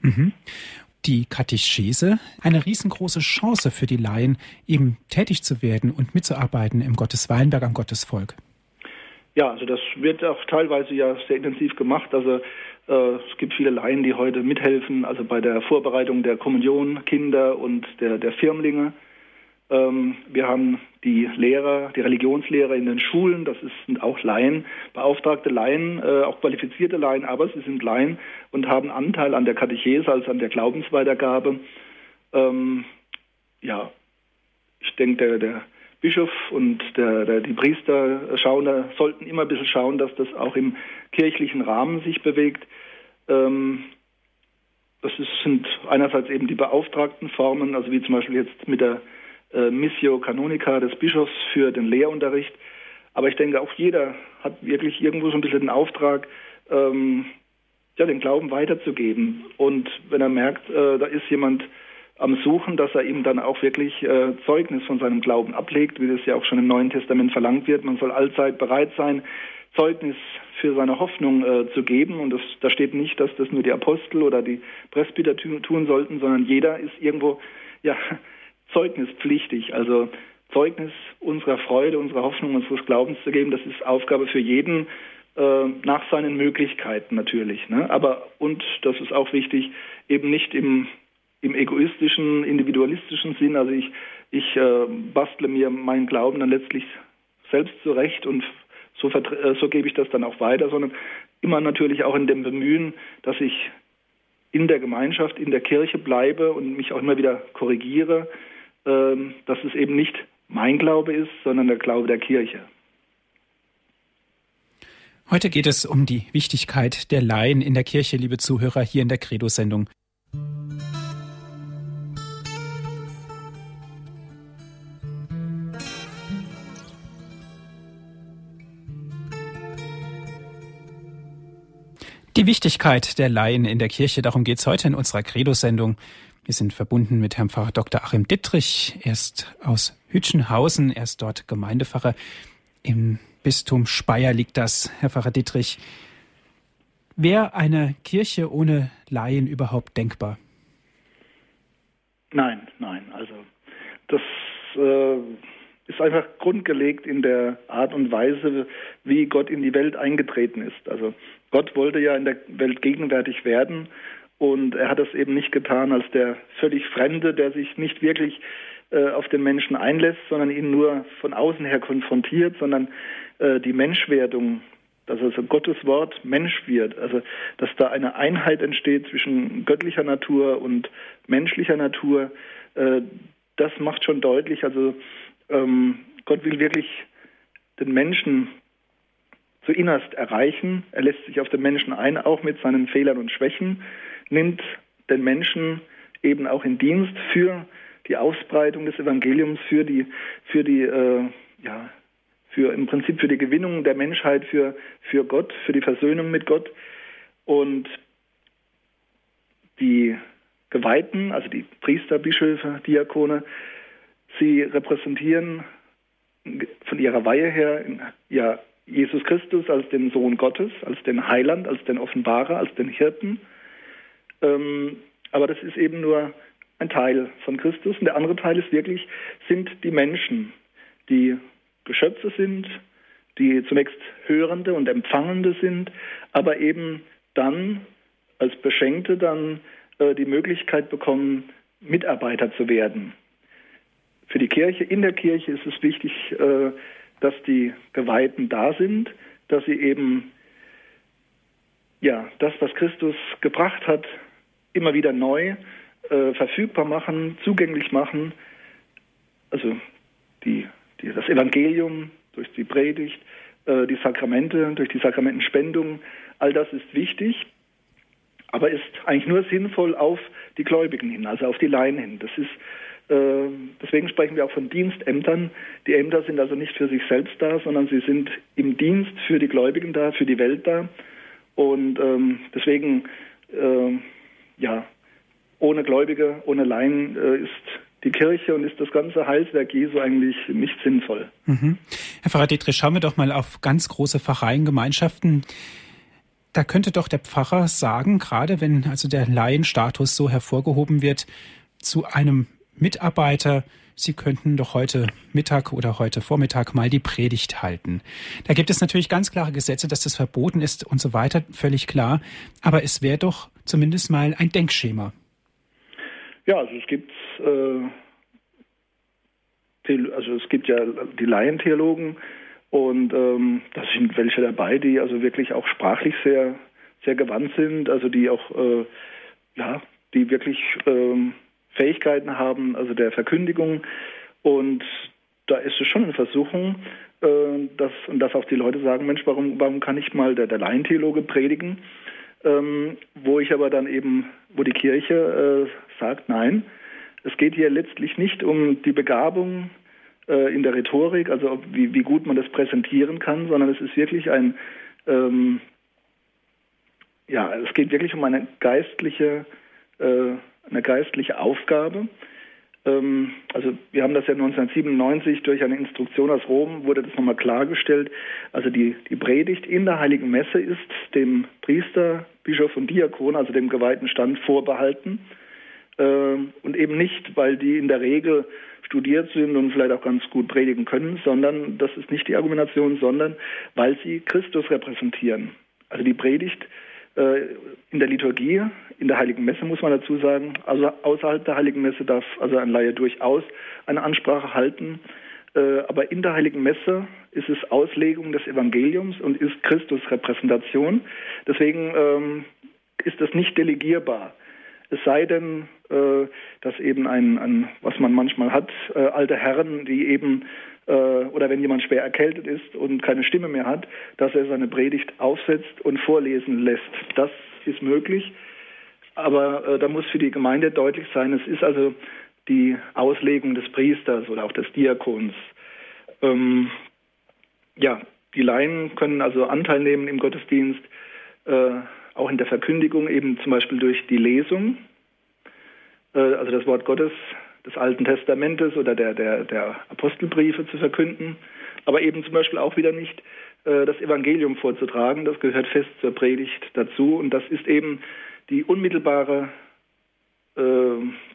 Mhm die Katechese eine riesengroße Chance für die Laien, eben tätig zu werden und mitzuarbeiten im Gottes Weinberg am Gottesvolk. Ja, also das wird auch teilweise ja sehr intensiv gemacht. Also äh, es gibt viele Laien, die heute mithelfen, also bei der Vorbereitung der Kommunion Kinder und der, der Firmlinge. Ähm, wir haben die Lehrer, die Religionslehrer in den Schulen, das sind auch Laien, beauftragte Laien, äh, auch qualifizierte Laien, aber sie sind Laien und haben Anteil an der Katechese, also an der Glaubensweitergabe. Ähm, ja, ich denke, der, der Bischof und der, der, die Priester schauen, da sollten immer ein bisschen schauen, dass das auch im kirchlichen Rahmen sich bewegt. Ähm, das ist, sind einerseits eben die beauftragten Formen, also wie zum Beispiel jetzt mit der äh, Missio Canonica des Bischofs für den Lehrunterricht. Aber ich denke, auch jeder hat wirklich irgendwo so ein bisschen den Auftrag, ähm, ja, den Glauben weiterzugeben. Und wenn er merkt, äh, da ist jemand am Suchen, dass er ihm dann auch wirklich äh, Zeugnis von seinem Glauben ablegt, wie das ja auch schon im Neuen Testament verlangt wird. Man soll allzeit bereit sein, Zeugnis für seine Hoffnung äh, zu geben. Und das, da steht nicht, dass das nur die Apostel oder die Presbyter tun sollten, sondern jeder ist irgendwo ja zeugnispflichtig. Also Zeugnis unserer Freude, unserer Hoffnung, unseres Glaubens zu geben, das ist Aufgabe für jeden äh, nach seinen Möglichkeiten natürlich. Ne? Aber und das ist auch wichtig, eben nicht im, im egoistischen, individualistischen Sinn. Also ich, ich äh, bastle mir meinen Glauben dann letztlich selbst zurecht und so, äh, so gebe ich das dann auch weiter, sondern immer natürlich auch in dem Bemühen, dass ich in der Gemeinschaft, in der Kirche bleibe und mich auch immer wieder korrigiere, dass es eben nicht mein Glaube ist, sondern der Glaube der Kirche. Heute geht es um die Wichtigkeit der Laien in der Kirche, liebe Zuhörer, hier in der Credo-Sendung. Die Wichtigkeit der Laien in der Kirche, darum geht es heute in unserer Credo-Sendung. Wir sind verbunden mit Herrn Pfarrer Dr. Achim Dittrich. Er ist aus Hütchenhausen. Er ist dort Gemeindepfarrer. Im Bistum Speyer liegt das, Herr Pfarrer Dittrich. Wäre eine Kirche ohne Laien überhaupt denkbar? Nein, nein. Also das äh, ist einfach grundgelegt in der Art und Weise, wie Gott in die Welt eingetreten ist. Also Gott wollte ja in der Welt gegenwärtig werden und er hat es eben nicht getan als der völlig Fremde, der sich nicht wirklich äh, auf den Menschen einlässt, sondern ihn nur von außen her konfrontiert, sondern äh, die Menschwerdung, dass also Gottes Wort Mensch wird, also dass da eine Einheit entsteht zwischen göttlicher Natur und menschlicher Natur, äh, das macht schon deutlich, also ähm, Gott will wirklich den Menschen zu innerst erreichen. Er lässt sich auf den Menschen ein, auch mit seinen Fehlern und Schwächen, nimmt den Menschen eben auch in Dienst für die Ausbreitung des Evangeliums, für die, für die, äh, ja, für im Prinzip für die Gewinnung der Menschheit, für, für Gott, für die Versöhnung mit Gott. Und die Geweihten, also die Priester, Bischöfe, Diakone, sie repräsentieren von ihrer Weihe her ja Jesus Christus als den Sohn Gottes, als den Heiland, als den Offenbarer, als den Hirten. Ähm, aber das ist eben nur ein Teil von Christus. Und der andere Teil ist wirklich, sind die Menschen, die Geschöpfe sind, die zunächst Hörende und Empfangende sind, aber eben dann als Beschenkte dann äh, die Möglichkeit bekommen, Mitarbeiter zu werden. Für die Kirche, in der Kirche ist es wichtig, äh, dass die Geweihten da sind, dass sie eben ja, das, was Christus gebracht hat, immer wieder neu äh, verfügbar machen, zugänglich machen. Also die, die, das Evangelium durch die Predigt, äh, die Sakramente, durch die Sakramentenspendung, all das ist wichtig, aber ist eigentlich nur sinnvoll auf die Gläubigen hin, also auf die Laien hin. Das ist äh, deswegen sprechen wir auch von Dienstämtern. Die Ämter sind also nicht für sich selbst da, sondern sie sind im Dienst für die Gläubigen da, für die Welt da. Und ähm, deswegen, äh, ja, ohne Gläubige, ohne Laien äh, ist die Kirche und ist das ganze Heilswerk Jesu eigentlich nicht sinnvoll. Mhm. Herr Pfarrer Dietrich, schauen wir doch mal auf ganz große Pfarreien, Gemeinschaften. Da könnte doch der Pfarrer sagen, gerade wenn also der Laienstatus so hervorgehoben wird, zu einem Mitarbeiter, Sie könnten doch heute Mittag oder heute Vormittag mal die Predigt halten. Da gibt es natürlich ganz klare Gesetze, dass das verboten ist und so weiter, völlig klar. Aber es wäre doch zumindest mal ein Denkschema. Ja, also es gibt äh, also es gibt ja die Laientheologen und ähm, da sind welche dabei, die also wirklich auch sprachlich sehr sehr gewandt sind, also die auch äh, ja, die wirklich ähm, Fähigkeiten haben, also der Verkündigung. Und da ist es schon eine Versuchung, äh, dass, dass auch die Leute sagen, Mensch, warum, warum kann ich mal der, der Laientheologe predigen? Ähm, wo ich aber dann eben, wo die Kirche äh, sagt, nein, es geht hier letztlich nicht um die Begabung äh, in der Rhetorik, also wie, wie, gut man das präsentieren kann, sondern es ist wirklich ein, ähm, ja, es geht wirklich um eine geistliche äh, eine geistliche Aufgabe. Ähm, also wir haben das ja 1997 durch eine Instruktion aus Rom wurde das nochmal klargestellt. Also die, die Predigt in der Heiligen Messe ist dem Priester, Bischof und Diakon, also dem geweihten Stand, vorbehalten. Ähm, und eben nicht, weil die in der Regel studiert sind und vielleicht auch ganz gut predigen können, sondern das ist nicht die Argumentation, sondern weil sie Christus repräsentieren. Also die Predigt in der Liturgie, in der Heiligen Messe muss man dazu sagen, also außerhalb der Heiligen Messe darf also ein Laie durchaus eine Ansprache halten, äh, aber in der Heiligen Messe ist es Auslegung des Evangeliums und ist Christus Repräsentation. Deswegen ähm, ist das nicht delegierbar. Es sei denn, äh, dass eben ein, ein, was man manchmal hat, alte Herren, die eben äh, oder wenn jemand schwer erkältet ist und keine Stimme mehr hat, dass er seine Predigt aufsetzt und vorlesen lässt. Das ist möglich, aber äh, da muss für die Gemeinde deutlich sein, es ist also die Auslegung des Priesters oder auch des Diakons. Ähm, ja, die Laien können also Anteil nehmen im Gottesdienst, äh, auch in der Verkündigung, eben zum Beispiel durch die Lesung. äh, also das Wort Gottes des Alten Testamentes oder der, der, der Apostelbriefe zu verkünden, aber eben zum Beispiel auch wieder nicht äh, das Evangelium vorzutragen. Das gehört fest zur Predigt dazu und das ist eben die unmittelbare äh,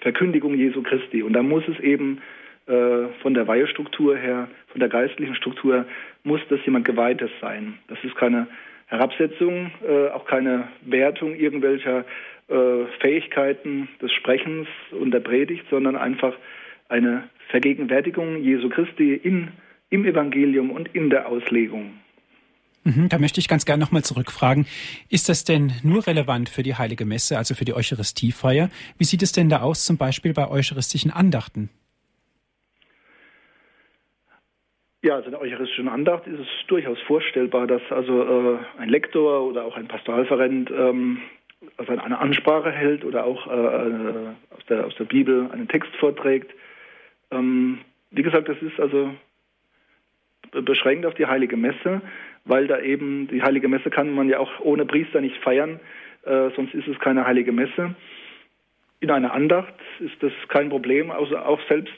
Verkündigung Jesu Christi. Und da muss es eben äh, von der Weihestruktur her, von der geistlichen Struktur, muss das jemand Geweihtes sein. Das ist keine Herabsetzung, auch keine Wertung irgendwelcher äh, Fähigkeiten des Sprechens und der Predigt, sondern einfach eine Vergegenwärtigung Jesu Christi in, im Evangelium und in der Auslegung. Mhm, da möchte ich ganz gerne nochmal zurückfragen. Ist das denn nur relevant für die Heilige Messe, also für die Eucharistiefeier? Wie sieht es denn da aus, zum Beispiel bei eucharistischen Andachten? Ja, also in der eucharistischen Andacht ist es durchaus vorstellbar, dass also äh, ein Lektor oder auch ein Pastoralreferent ähm, also eine Ansprache hält oder auch äh, aus, der, aus der Bibel einen Text vorträgt. Ähm, wie gesagt, das ist also beschränkt auf die Heilige Messe, weil da eben die Heilige Messe kann man ja auch ohne Priester nicht feiern, äh, sonst ist es keine Heilige Messe. In einer Andacht ist das kein Problem, also auch selbst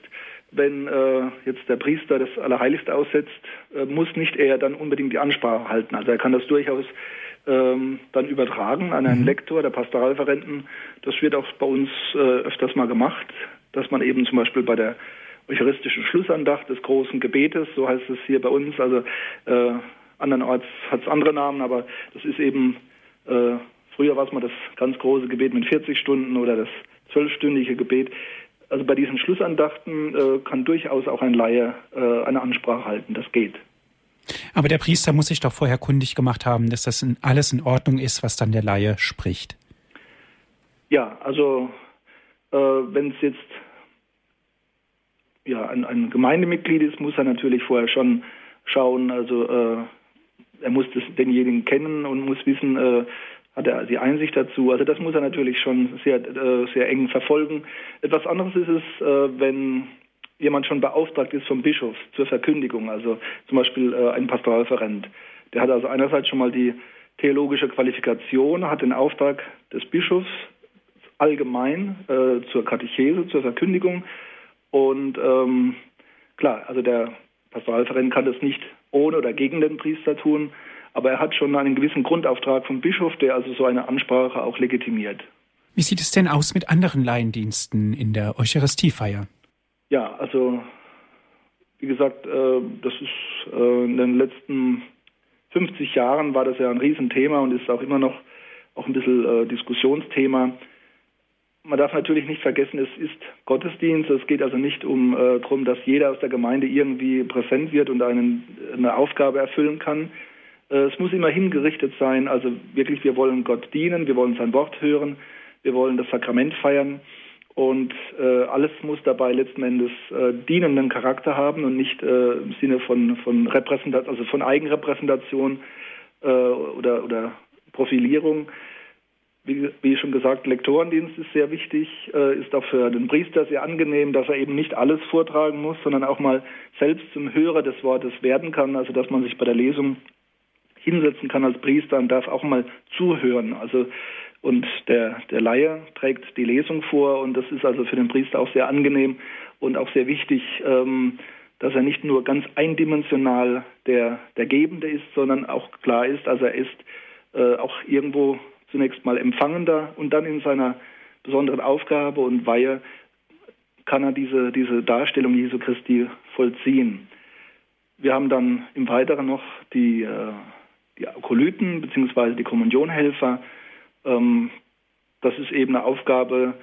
wenn äh, jetzt der Priester das Allerheiligste aussetzt, äh, muss nicht er dann unbedingt die Ansprache halten. Also er kann das durchaus ähm, dann übertragen an einen mhm. Lektor der Pastoralreferenten. Das wird auch bei uns äh, öfters mal gemacht, dass man eben zum Beispiel bei der eucharistischen Schlussandacht des großen Gebetes, so heißt es hier bei uns, also äh, andernorts hat es andere Namen, aber das ist eben, äh, früher war es mal das ganz große Gebet mit 40 Stunden oder das zwölfstündige Gebet. Also bei diesen Schlussandachten äh, kann durchaus auch ein Laie äh, eine Ansprache halten, das geht. Aber der Priester muss sich doch vorher kundig gemacht haben, dass das alles in Ordnung ist, was dann der Laie spricht. Ja, also äh, wenn es jetzt ja, ein, ein, Gemeindemitglied ist, muss er natürlich vorher schon schauen, also äh, er muss das, denjenigen kennen und muss wissen, äh, hat er die Einsicht dazu. Also das muss er natürlich schon sehr, äh, sehr eng verfolgen. Etwas anderes ist es, äh, wenn jemand schon beauftragt ist vom Bischof zur Verkündigung, also zum Beispiel äh, ein Pastoralreferent. Der hat also einerseits schon mal die theologische Qualifikation, hat den Auftrag des Bischofs allgemein äh, zur Katechese, zur Verkündigung. Und ähm, klar, also der Pastoralreferent kann das nicht ohne oder gegen den Priester tun, aber er hat schon einen gewissen Grundauftrag vom Bischof, der also so eine Ansprache auch legitimiert. Wie sieht es denn aus mit anderen Laiendiensten in der Eucharistiefeier? Ja, also wie gesagt, äh, das ist äh, in den letzten 50 Jahren war das ja ein Riesenthema und ist auch immer noch auch ein bisschen äh, Diskussionsthema. Man darf natürlich nicht vergessen, es ist Gottesdienst. Es geht also nicht um äh, darum, dass jeder aus der Gemeinde irgendwie präsent wird und einen, eine Aufgabe erfüllen kann. Es muss immer hingerichtet sein. Also wirklich, wir wollen Gott dienen, wir wollen sein Wort hören, wir wollen das Sakrament feiern. Und äh, alles muss dabei letzten Endes äh, dienenden Charakter haben und nicht äh, im Sinne von, von Repräsentation, also von Eigenrepräsentation äh, oder, oder Profilierung. Wie, wie, schon gesagt, Lektorendienst ist sehr wichtig, äh, ist auch für den Priester sehr angenehm, dass er eben nicht alles vortragen muss, sondern auch mal selbst zum Hörer des Wortes werden kann, also dass man sich bei der Lesung hinsetzen kann als Priester und darf auch mal zuhören. Also und der, der Laie trägt die Lesung vor und das ist also für den Priester auch sehr angenehm und auch sehr wichtig, ähm, dass er nicht nur ganz eindimensional der, der Gebende ist, sondern auch klar ist, also er ist äh, auch irgendwo zunächst mal Empfangender und dann in seiner besonderen Aufgabe und Weihe kann er diese, diese Darstellung Jesu Christi vollziehen. Wir haben dann im Weiteren noch die, äh, die Akolyten bzw. die Kommunionhelfer, ähm, das ist eben eine Aufgabe,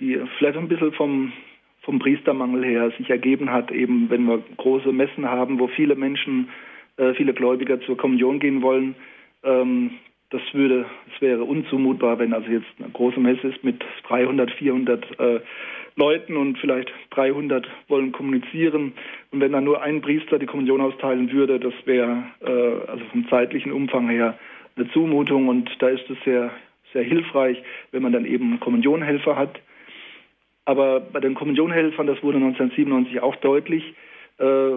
die vielleicht ein bisschen vom, vom Priestermangel her sich ergeben hat, eben wenn wir große Messen haben, wo viele Menschen, äh, viele Gläubiger zur Kommunion gehen wollen. Ähm, das würde, es wäre unzumutbar, wenn also jetzt eine große Messe ist mit 300, 400 äh, Leuten und vielleicht 300 wollen kommunizieren und wenn dann nur ein Priester die Kommunion austeilen würde, das wäre äh, also vom zeitlichen Umfang her eine Zumutung und da ist es sehr sehr hilfreich, wenn man dann eben Kommunionhelfer hat. Aber bei den Kommunionhelfern, das wurde 1997 auch deutlich, äh,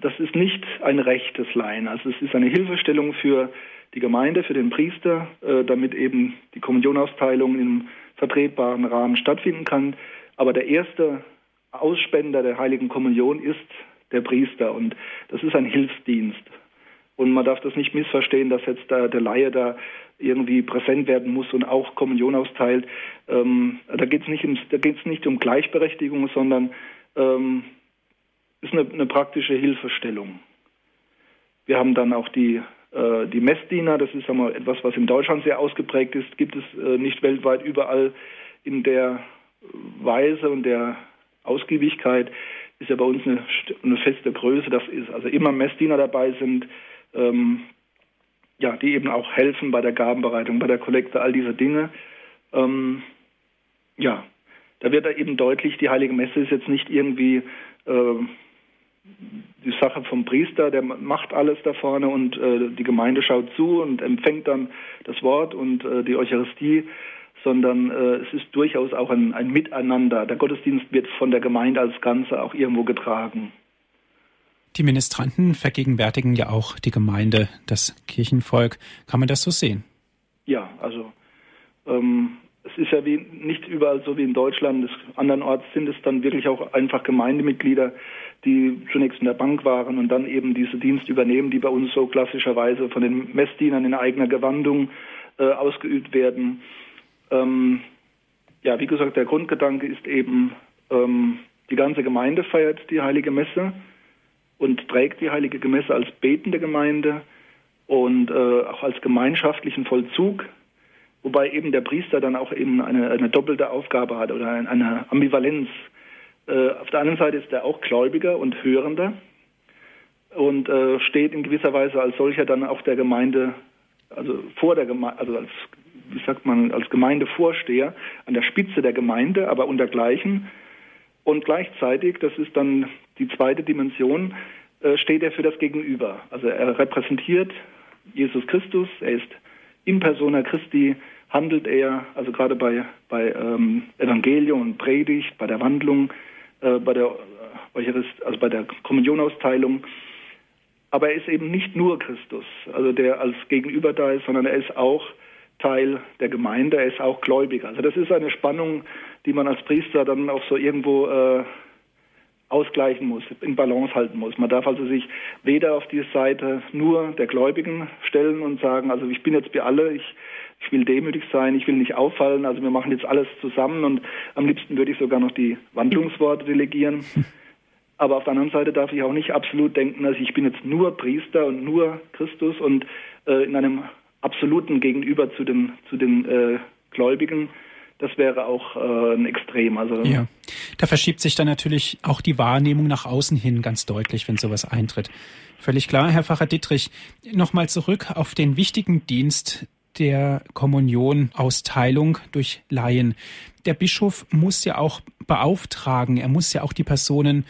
das ist nicht ein Recht des Laien. Also es ist eine Hilfestellung für die Gemeinde, für den Priester, äh, damit eben die Kommunionausteilung im vertretbaren Rahmen stattfinden kann. Aber der erste Ausspender der Heiligen Kommunion ist der Priester und das ist ein Hilfsdienst. Und man darf das nicht missverstehen, dass jetzt da der Laie da irgendwie präsent werden muss und auch Kommunion austeilt. Ähm, da geht es nicht, nicht um Gleichberechtigung, sondern ähm, ist eine, eine, praktische Hilfestellung. Wir haben dann auch die, äh, die Messdiener, das ist einmal etwas, was in Deutschland sehr ausgeprägt ist, gibt es äh, nicht weltweit überall in der Weise und der Ausgiebigkeit ist ja bei uns eine, eine feste Größe. Das ist also immer Messdiener dabei sind, ähm, ja, die eben auch helfen bei der Gabenbereitung, bei der Kollekte, all diese Dinge. Ähm, ja, da wird da eben deutlich, die Heilige Messe ist jetzt nicht irgendwie äh, die Sache vom Priester, der macht alles da vorne und äh, die Gemeinde schaut zu und empfängt dann das Wort und äh, die Eucharistie, sondern äh, es ist durchaus auch ein, ein Miteinander. Der Gottesdienst wird von der Gemeinde als Ganze auch irgendwo getragen. Die Ministranten vergegenwärtigen ja auch die Gemeinde, das Kirchenvolk. Kann man das so sehen? Ja, also ähm, es ist ja wie nicht überall so wie in Deutschland. Andernorts sind es dann wirklich auch einfach Gemeindemitglieder, die zunächst in der Bank waren und dann eben diese Dienst übernehmen, die bei uns so klassischerweise von den Messdienern in eigener Gewandung äh, ausgeübt werden. Ähm, ja, wie gesagt, der Grundgedanke ist eben, ähm, die ganze Gemeinde feiert die heilige Messe und trägt die heilige Messe als betende Gemeinde und äh, auch als gemeinschaftlichen Vollzug, wobei eben der Priester dann auch eben eine, eine doppelte Aufgabe hat oder eine Ambivalenz. Äh, auf der anderen Seite ist er auch Gläubiger und Hörender und äh, steht in gewisser Weise als solcher dann auch der Gemeinde, also vor der Gemeinde, also als wie sagt man, als Gemeindevorsteher an der Spitze der Gemeinde, aber untergleichen und gleichzeitig, das ist dann die zweite Dimension, äh, steht er für das Gegenüber. Also er repräsentiert Jesus Christus, er ist in persona Christi, handelt er, also gerade bei, bei ähm, Evangelium und Predigt, bei der Wandlung, äh, bei der Eucharist, also bei der Kommunionausteilung. Aber er ist eben nicht nur Christus, also der als Gegenüber da ist, sondern er ist auch Teil der Gemeinde, er ist auch Gläubiger. Also das ist eine Spannung, die man als Priester dann auch so irgendwo äh, ausgleichen muss, in Balance halten muss. Man darf also sich weder auf die Seite nur der Gläubigen stellen und sagen, also ich bin jetzt für alle, ich, ich will demütig sein, ich will nicht auffallen, also wir machen jetzt alles zusammen und am liebsten würde ich sogar noch die Wandlungsworte delegieren. Aber auf der anderen Seite darf ich auch nicht absolut denken, also ich bin jetzt nur Priester und nur Christus und äh, in einem absoluten Gegenüber zu den, zu den äh, Gläubigen das wäre auch äh, ein Extrem. Also ja, da verschiebt sich dann natürlich auch die Wahrnehmung nach außen hin ganz deutlich, wenn sowas eintritt. Völlig klar, Herr Pfarrer Dittrich. Nochmal zurück auf den wichtigen Dienst der Kommunionausteilung durch Laien. Der Bischof muss ja auch beauftragen, er muss ja auch die Personen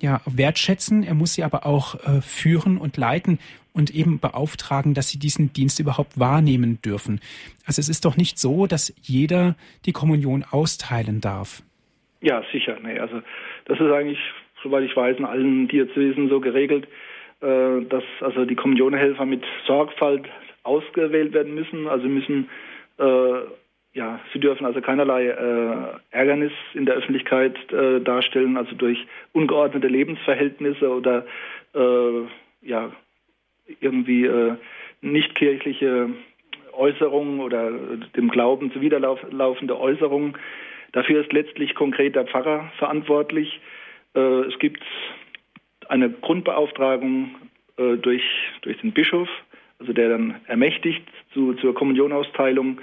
ja wertschätzen, er muss sie aber auch äh, führen und leiten und eben beauftragen, dass sie diesen Dienst überhaupt wahrnehmen dürfen. Also es ist doch nicht so, dass jeder die Kommunion austeilen darf. Ja, sicher. Nee, also das ist eigentlich, soweit ich weiß, in allen Diözesen so geregelt, äh, dass also die Kommunionhelfer mit Sorgfalt ausgewählt werden müssen. Also müssen äh, ja, sie dürfen also keinerlei äh, Ärgernis in der Öffentlichkeit äh, darstellen, also durch ungeordnete Lebensverhältnisse oder äh, ja, irgendwie äh, nichtkirchliche Äußerungen oder dem Glauben zuwiderlaufende Äußerungen. Dafür ist letztlich konkret der Pfarrer verantwortlich. Äh, es gibt eine Grundbeauftragung äh, durch, durch den Bischof, also der dann ermächtigt zu, zur Kommunionausteilung.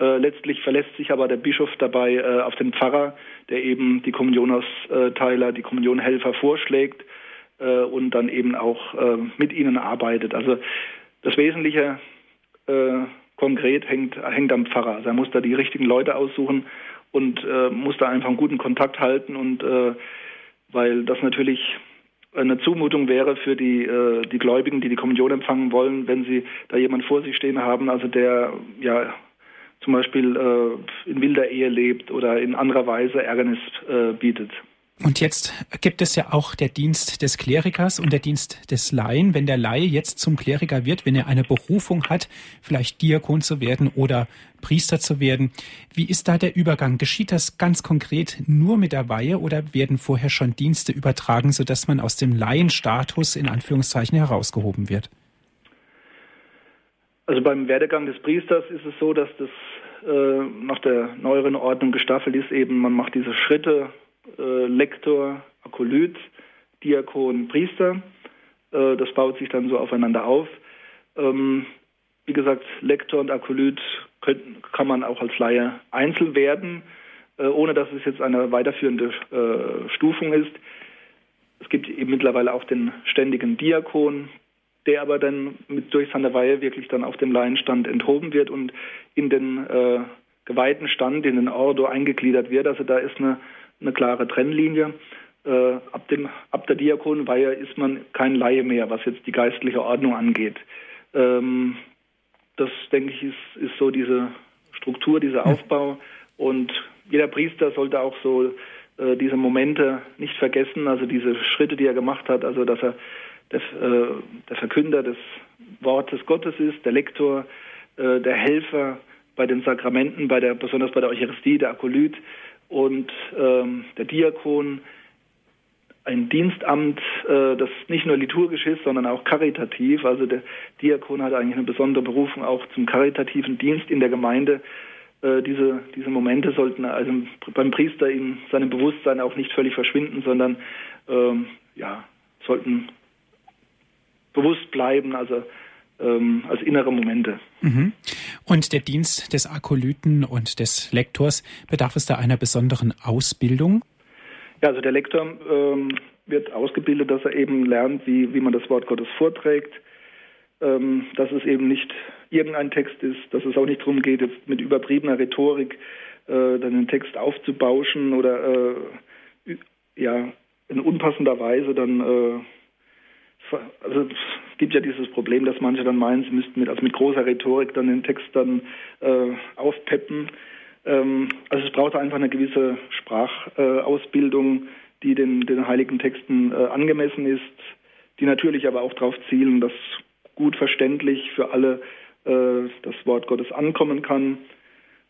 Äh, letztlich verlässt sich aber der Bischof dabei äh, auf den Pfarrer, der eben die Kommunionausteiler, die Kommunionhelfer vorschlägt äh, und dann eben auch äh, mit ihnen arbeitet. Also das Wesentliche äh, konkret hängt, hängt am Pfarrer. Also er muss da die richtigen Leute aussuchen und muss da einfach einen guten Kontakt halten und weil das natürlich eine Zumutung wäre für die, äh, die Gläubigen, die die Kommunion empfangen wollen, wenn sie da jemand vor sich stehen haben, also der ja zum Beispiel äh, in wilder Ehe lebt oder in anderer Weise Ärgernis äh, bietet. Und jetzt gibt es ja auch der Dienst des Klerikers und der Dienst des Laien. Wenn der Laie jetzt zum Kleriker wird, wenn er eine Berufung hat, vielleicht Diakon zu werden oder Priester zu werden, wie ist da der Übergang? Geschieht das ganz konkret nur mit der Weihe oder werden vorher schon Dienste übertragen, sodass man aus dem Laienstatus in Anführungszeichen herausgehoben wird? Also beim Werdegang des Priesters ist es so, dass das äh, nach der neueren Ordnung gestaffelt ist. Eben man macht diese Schritte äh, Lektor, Akolyt, Diakon, Priester. Äh, das baut sich dann so aufeinander auf. Ähm, wie gesagt, Lektor und Akolyt können, kann man auch als Laie einzeln werden, äh, ohne dass es jetzt eine weiterführende äh, Stufung ist. Es gibt eben mittlerweile auch den ständigen Diakon, der aber dann mit, durch seine Weihe wirklich dann auf dem Laienstand enthoben wird und in den äh, geweihten Stand, in den Ordo eingegliedert wird. Also da ist eine eine klare Trennlinie. Äh, ab, dem, ab der Diakonweihe ist man kein Laie mehr, was jetzt die geistliche Ordnung angeht. Ähm, das, denke ich, ist, ist so diese Struktur, dieser Aufbau. Und jeder Priester sollte auch so äh, diese Momente nicht vergessen, also diese Schritte, die er gemacht hat, also dass er der, äh, der Verkünder des Wortes Gottes ist, der Lektor, äh, der Helfer bei den Sakramenten, bei der, besonders bei der Eucharistie, der Akolyt, und ähm, der Diakon ein Dienstamt, äh, das nicht nur liturgisch ist, sondern auch karitativ. Also der Diakon hat eigentlich eine besondere Berufung auch zum karitativen Dienst in der Gemeinde. Äh, diese, diese Momente sollten also beim Priester in seinem Bewusstsein auch nicht völlig verschwinden, sondern ähm, ja, sollten bewusst bleiben. Also ähm, als innere Momente. Mhm. Und der Dienst des Akolyten und des Lektors, bedarf es da einer besonderen Ausbildung? Ja, also der Lektor ähm, wird ausgebildet, dass er eben lernt, wie, wie man das Wort Gottes vorträgt, ähm, dass es eben nicht irgendein Text ist, dass es auch nicht darum geht, jetzt mit übertriebener Rhetorik äh, dann den Text aufzubauschen oder äh, ja in unpassender Weise dann äh, also es gibt ja dieses Problem, dass manche dann meinen, sie müssten mit, also mit großer Rhetorik dann den Text dann äh, aufpeppen. Ähm, also es braucht einfach eine gewisse Sprachausbildung, äh, die den, den heiligen Texten äh, angemessen ist, die natürlich aber auch darauf zielen, dass gut verständlich für alle äh, das Wort Gottes ankommen kann.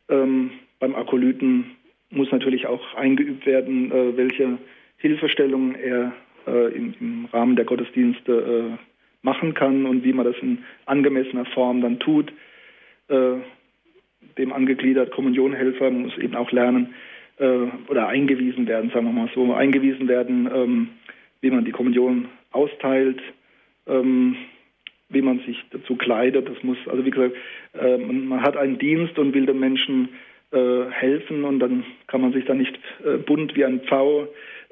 Ähm, beim Akolyten muss natürlich auch eingeübt werden, äh, welche Hilfestellungen er äh, im, im, Rahmen der Gottesdienste äh, machen kann und wie man das in angemessener Form dann tut. Äh, dem angegliedert Kommunionhelfer muss eben auch lernen äh, oder eingewiesen werden, sagen wir mal so, eingewiesen werden, ähm, wie man die Kommunion austeilt, ähm, wie man sich dazu kleidet. Das muss, also wie gesagt, äh, man, man, hat einen Dienst und will den Menschen äh, helfen und dann kann man sich da nicht bunt wie ein Pfau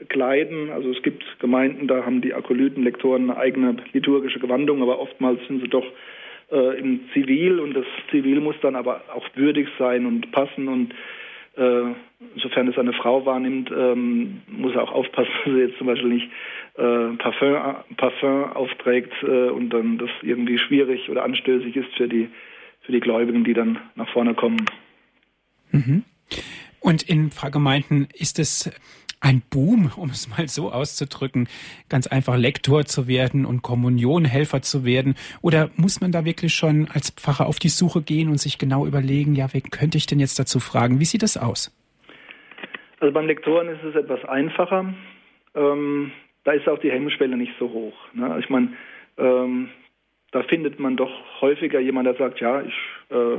kleiden. Also es gibt Gemeinden, da haben die Akolytenlektoren eine eigene liturgische Gewandung, aber oftmals sind sie doch äh, im Zivil und das Zivil muss dann aber auch würdig sein und passen und äh, sofern es eine Frau wahrnimmt, ähm, muss er auch aufpassen, dass er jetzt zum Beispiel nicht äh, Parfum, Parfum aufträgt äh, und dann das irgendwie schwierig oder anstößig ist für die, für die Gläubigen, die dann nach vorne kommen. Mhm. Und in Pfarrgemeinden ist es ein Boom, um es mal so auszudrücken, ganz einfach Lektor zu werden und Kommunionhelfer zu werden? Oder muss man da wirklich schon als Pfarrer auf die Suche gehen und sich genau überlegen, ja, wen könnte ich denn jetzt dazu fragen? Wie sieht das aus? Also beim Lektoren ist es etwas einfacher. Ähm, da ist auch die Hemmschwelle nicht so hoch. Ne? Ich meine, ähm, da findet man doch häufiger jemand, der sagt, ja, ich äh,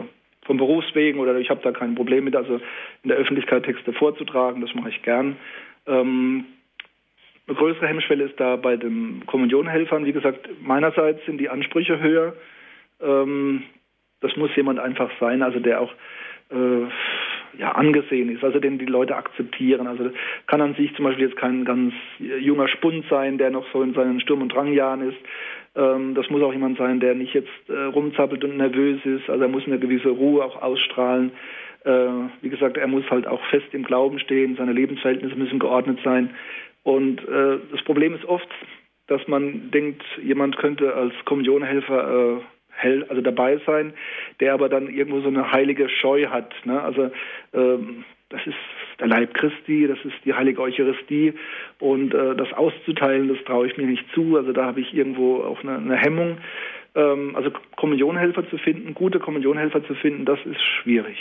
vom Berufswegen oder ich habe da kein Problem mit, also in der Öffentlichkeit Texte vorzutragen, das mache ich gern. Ähm, eine größere Hemmschwelle ist da bei den Kommunionhelfern. Wie gesagt, meinerseits sind die Ansprüche höher. Ähm, das muss jemand einfach sein, also der auch äh, ja, angesehen ist, also den die Leute akzeptieren. Also kann an sich zum Beispiel jetzt kein ganz junger Spund sein, der noch so in seinen Sturm- und Drangjahren ist. Ähm, das muss auch jemand sein, der nicht jetzt äh, rumzappelt und nervös ist. Also er muss eine gewisse Ruhe auch ausstrahlen. Äh, wie gesagt, er muss halt auch fest im Glauben stehen, seine Lebensverhältnisse müssen geordnet sein. Und äh, das Problem ist oft, dass man denkt, jemand könnte als Kommunionhelfer hell, also dabei sein, der aber dann irgendwo so eine heilige Scheu hat. Ne? Also ähm, das ist der Leib Christi, das ist die heilige Eucharistie und äh, das auszuteilen, das traue ich mir nicht zu. Also da habe ich irgendwo auch eine, eine Hemmung. Ähm, also Kommunionhelfer zu finden, gute Kommunionhelfer zu finden, das ist schwierig.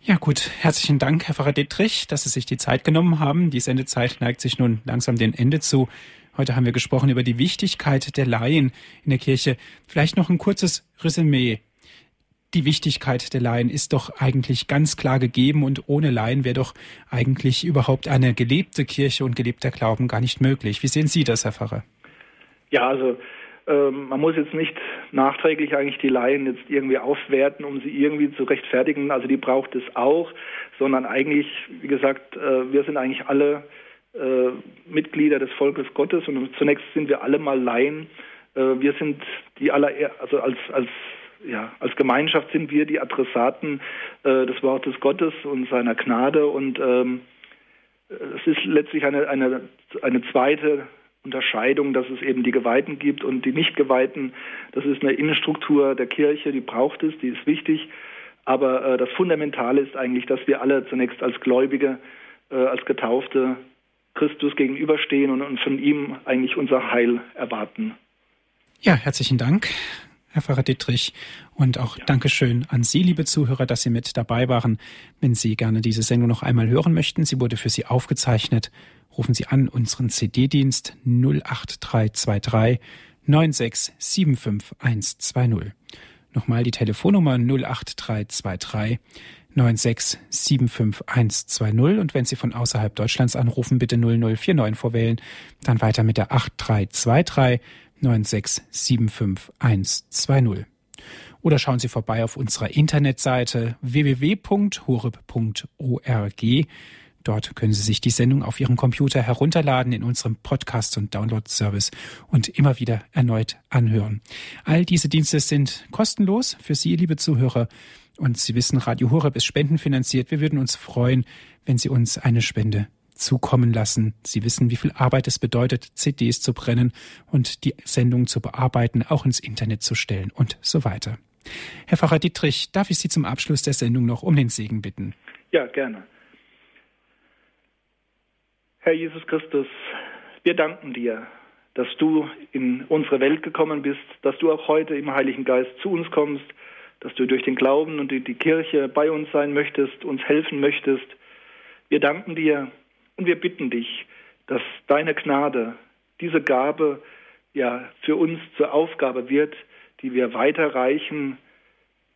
Ja gut, herzlichen Dank, Herr Pfarrer Dittrich, dass Sie sich die Zeit genommen haben. Die Sendezeit neigt sich nun langsam dem Ende zu. Heute haben wir gesprochen über die Wichtigkeit der Laien in der Kirche. Vielleicht noch ein kurzes Resümee. Die Wichtigkeit der Laien ist doch eigentlich ganz klar gegeben und ohne Laien wäre doch eigentlich überhaupt eine gelebte Kirche und gelebter Glauben gar nicht möglich. Wie sehen Sie das, Herr Pfarrer? Ja, also ähm, man muss jetzt nicht nachträglich eigentlich die Laien jetzt irgendwie aufwerten, um sie irgendwie zu rechtfertigen. Also die braucht es auch, sondern eigentlich, wie gesagt, äh, wir sind eigentlich alle äh, Mitglieder des Volkes Gottes und zunächst sind wir alle mal Laien. Äh, wir sind die aller, also als als ja, als Gemeinschaft sind wir die Adressaten äh, des Wortes Gottes und seiner Gnade und ähm, es ist letztlich eine, eine, eine zweite Unterscheidung, dass es eben die Geweihten gibt und die Nicht-Geweihten. Das ist eine Innenstruktur der Kirche, die braucht es, die ist wichtig. Aber äh, das Fundamentale ist eigentlich, dass wir alle zunächst als Gläubige, äh, als Getaufte Christus gegenüberstehen und, und von ihm eigentlich unser Heil erwarten. Ja, herzlichen Dank. Herr Pfarrer Dittrich. Und auch ja. Dankeschön an Sie, liebe Zuhörer, dass Sie mit dabei waren. Wenn Sie gerne diese Sendung noch einmal hören möchten, sie wurde für Sie aufgezeichnet rufen Sie an unseren CD-Dienst 08323 9675120. Nochmal die Telefonnummer 08323 9675120 und wenn Sie von außerhalb Deutschlands anrufen, bitte 0049 vorwählen, dann weiter mit der 8323 9675120. Oder schauen Sie vorbei auf unserer Internetseite www.horeb.org. Dort können Sie sich die Sendung auf Ihrem Computer herunterladen in unserem Podcast- und Download-Service und immer wieder erneut anhören. All diese Dienste sind kostenlos für Sie, liebe Zuhörer. Und Sie wissen, Radio Horeb ist spendenfinanziert. Wir würden uns freuen, wenn Sie uns eine Spende zukommen lassen. Sie wissen, wie viel Arbeit es bedeutet, CDs zu brennen und die Sendung zu bearbeiten, auch ins Internet zu stellen und so weiter. Herr Pfarrer Dietrich, darf ich Sie zum Abschluss der Sendung noch um den Segen bitten? Ja, gerne. Herr Jesus Christus, wir danken dir, dass du in unsere Welt gekommen bist, dass du auch heute im Heiligen Geist zu uns kommst, dass du durch den Glauben und die Kirche bei uns sein möchtest, uns helfen möchtest. Wir danken dir und wir bitten dich, dass deine Gnade, diese Gabe ja für uns zur Aufgabe wird, die wir weiterreichen,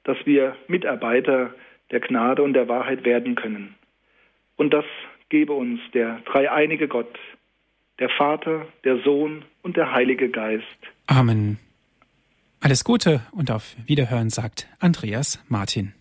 dass wir Mitarbeiter der Gnade und der Wahrheit werden können. Und dass gebe uns der dreieinige Gott, der Vater, der Sohn und der Heilige Geist. Amen. Alles Gute und auf Wiederhören sagt Andreas Martin.